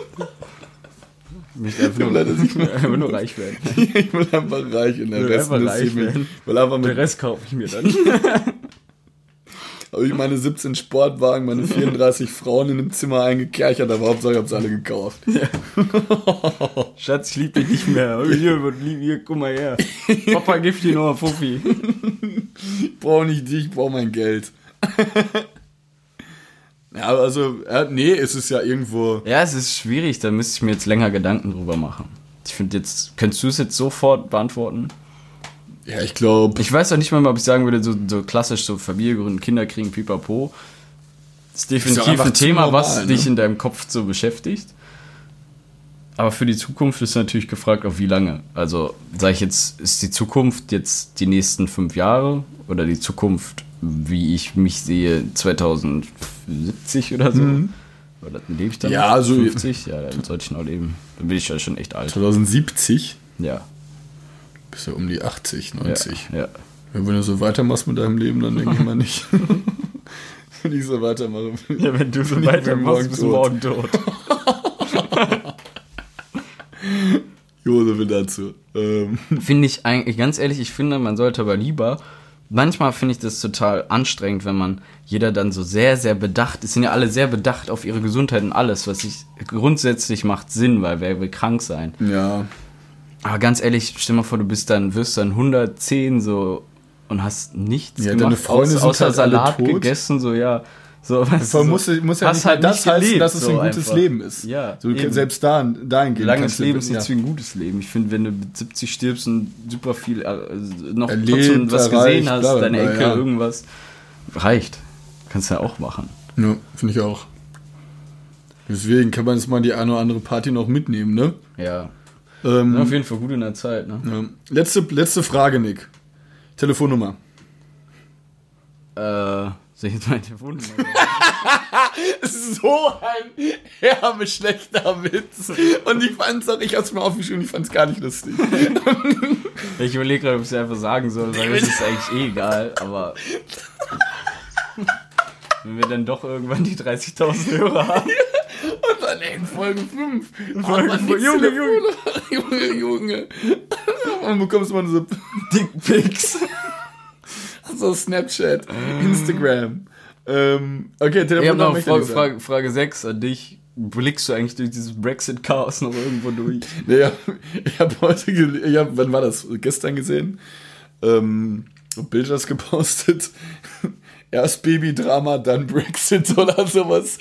Ich möchte einfach nur, leider nicht mehr. einfach nur reich werden. ich will einfach reich in der will Rest einfach reich werden. Will einfach Den mit, Rest kaufe ich mir dann. habe ich meine 17 Sportwagen, meine 34 Frauen in dem Zimmer eingekerchert, aber Hauptsache ich habe sie alle gekauft. Schatz, ich liebe dich nicht mehr. Hier, hier, guck mal her. Papa gibt dir noch mal Fuffi. Ich brauche nicht dich, ich brauche mein Geld. Ja, also, äh, nee, es ist ja irgendwo. Ja, es ist schwierig, da müsste ich mir jetzt länger Gedanken drüber machen. Ich finde jetzt, könntest du es jetzt sofort beantworten? Ja, ich glaube. Ich weiß auch nicht mal, ob ich sagen würde, so, so klassisch so Familie gründen, Kinder kriegen, pipapo. Das ist Ist definitiv einfach ein Thema, normal, was ne? dich in deinem Kopf so beschäftigt. Aber für die Zukunft ist natürlich gefragt, auf wie lange. Also, sage ich jetzt, ist die Zukunft jetzt die nächsten fünf Jahre oder die Zukunft, wie ich mich sehe, 2070 oder so? Oder dann lebe ich dann Ja, also- 50? Ja, dann sollte ich noch leben. Dann bin ich ja schon echt alt. 2070 Ja. bist du um die 80, 90. Ja. ja. Wenn du so weitermachst mit deinem Leben, dann denke ich mal nicht. Wenn ich so weitermache. Ja, wenn du so Ich weiter bin machst, morgen bist du morgen tot. Jo, so viel dazu. Ähm, Finde ich eigentlich, ganz ehrlich, ich finde, man sollte aber lieber, manchmal finde ich das total anstrengend, wenn man jeder dann so sehr, sehr bedacht, es sind ja alle sehr bedacht auf ihre Gesundheit und alles, was ich grundsätzlich macht Sinn, weil wer will krank sein. ja. Aber ganz ehrlich, stell mal vor, du bist dann, wirst dann 110 so und hast nichts Ja, gemacht, deine Freunde außer, sind außer halt Salat gegessen, so ja. So, weißt du, muss, so, muss ja hast nicht halt das nicht heißen, gelebt, dass es so ein gutes einfach. Leben ist. Ja, so, selbst da, dahingehend. Langes Leben ist ja. nichts wie ein gutes Leben. Ich finde, wenn du mit 70 stirbst und super viel äh, noch Erlebt, trotzdem was erreicht, gesehen hast, deine Enkel, ja. irgendwas, reicht. Kannst du ja auch machen. Ja, finde ich auch. Deswegen kann man jetzt mal die eine oder andere Party noch mitnehmen, ne? Ja. Ähm, Auf jeden Fall gut in der Zeit, ne? ja. letzte, letzte Frage, Nick. Telefonnummer. Äh, soll ich jetzt meine sagen? so ein herbe schlechter Witz. Und ich fand's auch, ich hab's mir aufgeschrieben, ich fand's gar nicht lustig. Ich überlege gerade, ob ich es einfach sagen soll, weil es ist eigentlich eh egal, aber. Wenn wir dann doch irgendwann die 30.000 Hörer haben. Und dann in Folge 5. Folge fünf. Junge, Junge, Junge, Junge. Und bekommst man so Dickpics. So Snapchat, Instagram. Ähm, okay, Ich habe noch Frage. Frage, Frage 6 an dich. Blickst du eigentlich durch dieses Brexit-Chaos noch irgendwo durch? Naja, ich habe heute, ich hab, wann war das? Gestern gesehen. Ähm, Bilders gepostet. Erst Babydrama, dann Brexit oder sowas.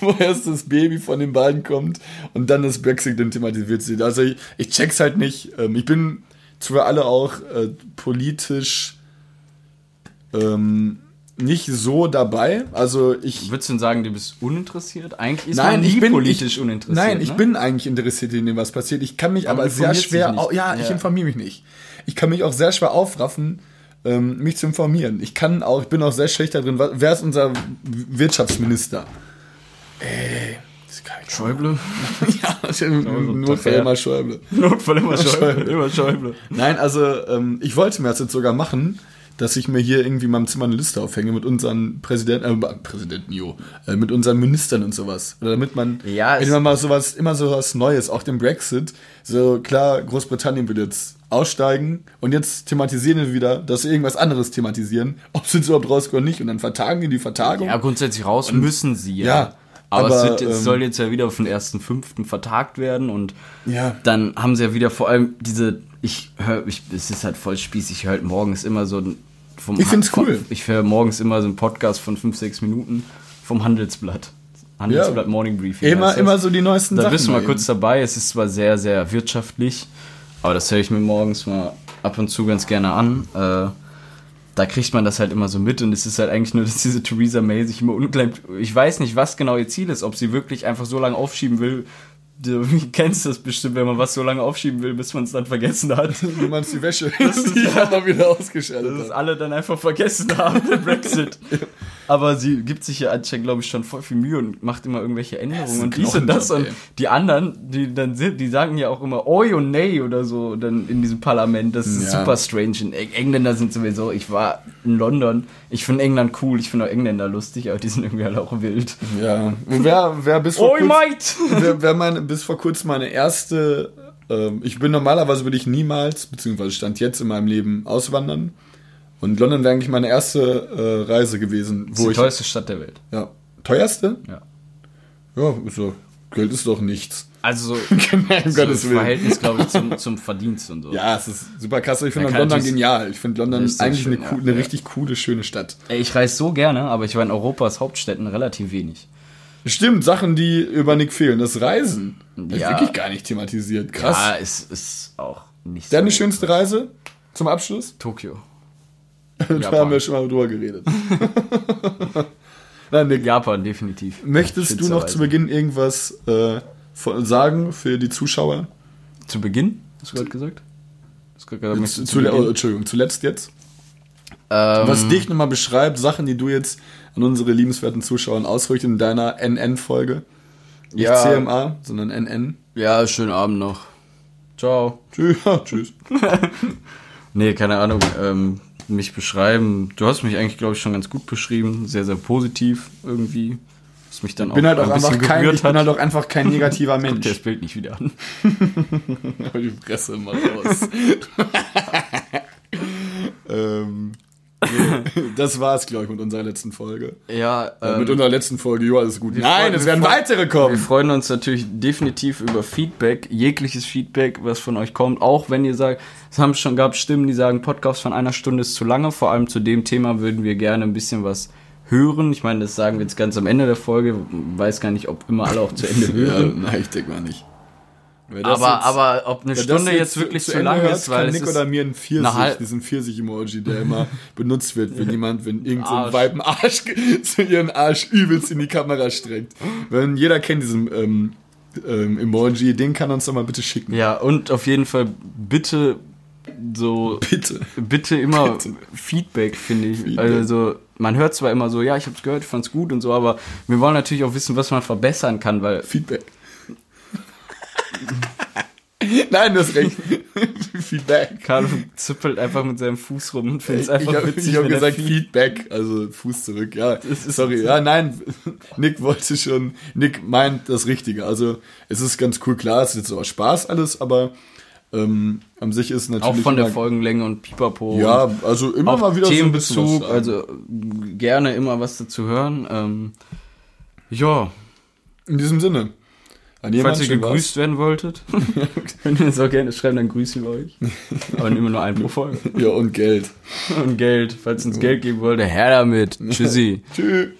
Wo erst das Baby von den beiden kommt und dann das Brexit dann thematisiert wird. Also ich, ich check's halt nicht. Ähm, ich bin zwar alle auch äh, politisch ähm, nicht so dabei. Also ich Würdest du denn sagen, du bist uninteressiert? Eigentlich ist Nein, man ich bin politisch ich, uninteressiert. Nein, ich ne? bin eigentlich interessiert in dem, was passiert. Ich kann mich Aber aber, sehr schwer. dich nicht. au- Ja, ich Ja. informiere mich nicht. Ich kann mich auch sehr schwer aufraffen, ähm, mich zu informieren. Ich kann auch, ich bin auch sehr schlecht darin. wa- Wer ist unser Wirtschaftsminister? Ey, das ist geil. Schäuble? ja, fair. immer Schäuble. Notfall immer Schäuble. Schäuble. Immer Schäuble. Nein, also ähm, ich wollte mir das jetzt sogar machen, dass ich mir hier irgendwie in meinem Zimmer eine Liste aufhänge mit unseren Präsidenten, äh, Präsidenten, jo, äh, mit unseren Ministern und sowas. Oder damit man, Ja, es- wenn man mal sowas, immer sowas Neues, auch den Brexit, so klar, Großbritannien will jetzt aussteigen und jetzt thematisieren wir wieder, dass sie irgendwas anderes thematisieren, ob sie jetzt überhaupt rauskommen oder nicht und dann vertagen die die Vertagung. Ja, grundsätzlich raus müssen sie ja. Ja, aber, es, aber, wird, es ähm, soll jetzt ja wieder auf den 1.5. vertagt werden und Ja. dann haben sie ja wieder vor allem diese, ich höre, ich, es ist halt voll spießig, ich höre halt morgens immer so ein, vom Ich find's cool. Ich höre morgens immer so einen Podcast von 5, 6 Minuten vom Handelsblatt. Handelsblatt Ja. Morning Briefing. immer, immer so die neuesten Da Sachen. bist du mal eben. kurz dabei. Es ist zwar sehr, sehr wirtschaftlich, aber das höre ich mir morgens mal ab und zu ganz gerne an. Äh, da kriegt man das halt immer so mit und es ist halt eigentlich nur, dass diese Theresa May sich immer unglaublich. Ich weiß nicht, was genau ihr Ziel ist, ob sie wirklich einfach so lange aufschieben will. Du kennst das bestimmt, wenn man was so lange aufschieben will, bis man es dann vergessen hat. Du meinst die Wäsche, die hat man wieder ausgeschaltet. Dass es alle dann einfach vergessen haben, den Brexit. Aber sie gibt sich ja anscheinend, glaube ich, schon voll viel Mühe und macht immer irgendwelche Änderungen und dies und das. Und die anderen, die dann sind, die sagen ja auch immer Oi und Nay oder so dann in diesem Parlament. Das ist Ja. super strange. Und Eng- Engländer sind sowieso, ich war in London, ich finde England cool, ich finde auch Engländer lustig, aber die sind irgendwie alle auch wild. Ja. Und wer, wer bis vor Oi, kurz- mate! Wäre wär meine, bis vor kurzem meine erste. Ähm, ich bin normalerweise würde ich niemals, beziehungsweise stand jetzt in meinem Leben auswandern. Und London wäre eigentlich meine erste äh, Reise gewesen, Das ist wo die ich. teuerste Stadt der Welt. Ja. Teuerste? Ja. Ja, so. Geld ist doch nichts. Also, Nein, um so Gottes im Willen. Verhältnis, glaube ich, zum, zum Verdienst und so. Ja, es ist super krass. Ich finde kann London genial. Ich finde London ist eigentlich schön, eine, ja. eine Ja. richtig coole, schöne Stadt. Ey, ich reise so gerne, aber ich war in Europas Hauptstädten relativ wenig. Stimmt, Sachen, die über Nick fehlen. Das Reisen. Ja. ist wirklich gar nicht thematisiert. Krass. Ja, es ist auch nicht Deine so. schönste Reise zum Abschluss? Tokio. Da haben wir schon mal drüber geredet. Nein, Nick, Japan, definitiv. möchtest du noch zu Beginn irgendwas äh, sagen für die Zuschauer? Zu Beginn? Hast du gerade gesagt? Gesagt, Zu, zu, oh? Entschuldigung, zuletzt jetzt? Ähm, Was dich nochmal beschreibt, Sachen, die du jetzt an unsere liebenswerten Zuschauer ausrichtest in deiner NN-Folge. Nicht Ja. CMA, sondern NN. Ja, schönen Abend noch. Ciao. Tschüss. Ja, tschüss. Nee, keine Ahnung. Ähm, mich beschreiben. Du hast mich eigentlich, glaube ich, schon ganz gut beschrieben. Sehr, sehr positiv irgendwie. Was mich dann Ich bin halt auch ein einfach bisschen kein, gerührt ich bin hat. halt auch einfach kein negativer Guck dir Mensch. das Bild nicht wieder an. die Fresse mal raus. ähm, das war's, glaube ich, mit unserer letzten Folge. Ja, Äh, mit unserer letzten Folge, jo, alles gut. wir Nein, es wir werden weitere Wir kommen. freuen uns natürlich definitiv über Feedback, jegliches Feedback, was von euch kommt. Auch wenn ihr sagt, es haben schon gab Stimmen, die sagen, Podcast von einer Stunde ist zu lange. Vor allem zu dem Thema würden wir gerne ein bisschen was hören. Ich meine, das sagen wir jetzt ganz am Ende der Folge. Weiß gar nicht, ob immer alle auch zu Ende Ja, hören. nein, ich denke mal nicht. Aber, jetzt- aber ob eine Stunde jetzt wirklich zu, Ende lang hört, ist, weil kann es Nick oder mir ein Pfirsich, halb- diesen Pfirsich-Emoji, der immer benutzt wird, wenn jemand, wenn irgend so. Weib einen Arsch, zu ihren Arsch übelst in die Kamera streckt. Wenn jeder kennt diesen ähm, ähm, Emoji, den kann uns doch mal bitte schicken. Ja, und auf jeden Fall bitte so Bitte. bitte immer Bitte. Feedback, finde ich. Feedback. Also man hört zwar immer so, ja, ich hab's gehört, ich fand's gut und so, aber wir wollen natürlich auch wissen, was man verbessern kann, weil Feedback. Nein, du hast recht. Feedback. Carlo zippelt einfach mit seinem Fuß rum und findet es Ich einfach habe witzig, hab wenn er gesagt Feed- Feedback, also Fuß zurück. Ja, sorry. so. Ja, nein, Nick wollte schon, Nick meint das Richtige. Also es ist ganz cool, klar, es ist jetzt auch Spaß alles, aber ähm, an sich ist natürlich auch von der Folgenlänge und Pipapo. Ja, also immer mal wieder Themenbezug, so ein bisschen was also gerne immer was dazu hören. Ähm, ja, in diesem Sinne. An falls ihr gegrüßt werden wolltet, könnt ihr uns auch gerne schreiben, dann grüßen wir euch. Aber immer nur ein pro Folge. was? Ja, und Geld. Und Geld, falls ihr uns Geld geben wollt, her damit. Tschüssi. Tschüss.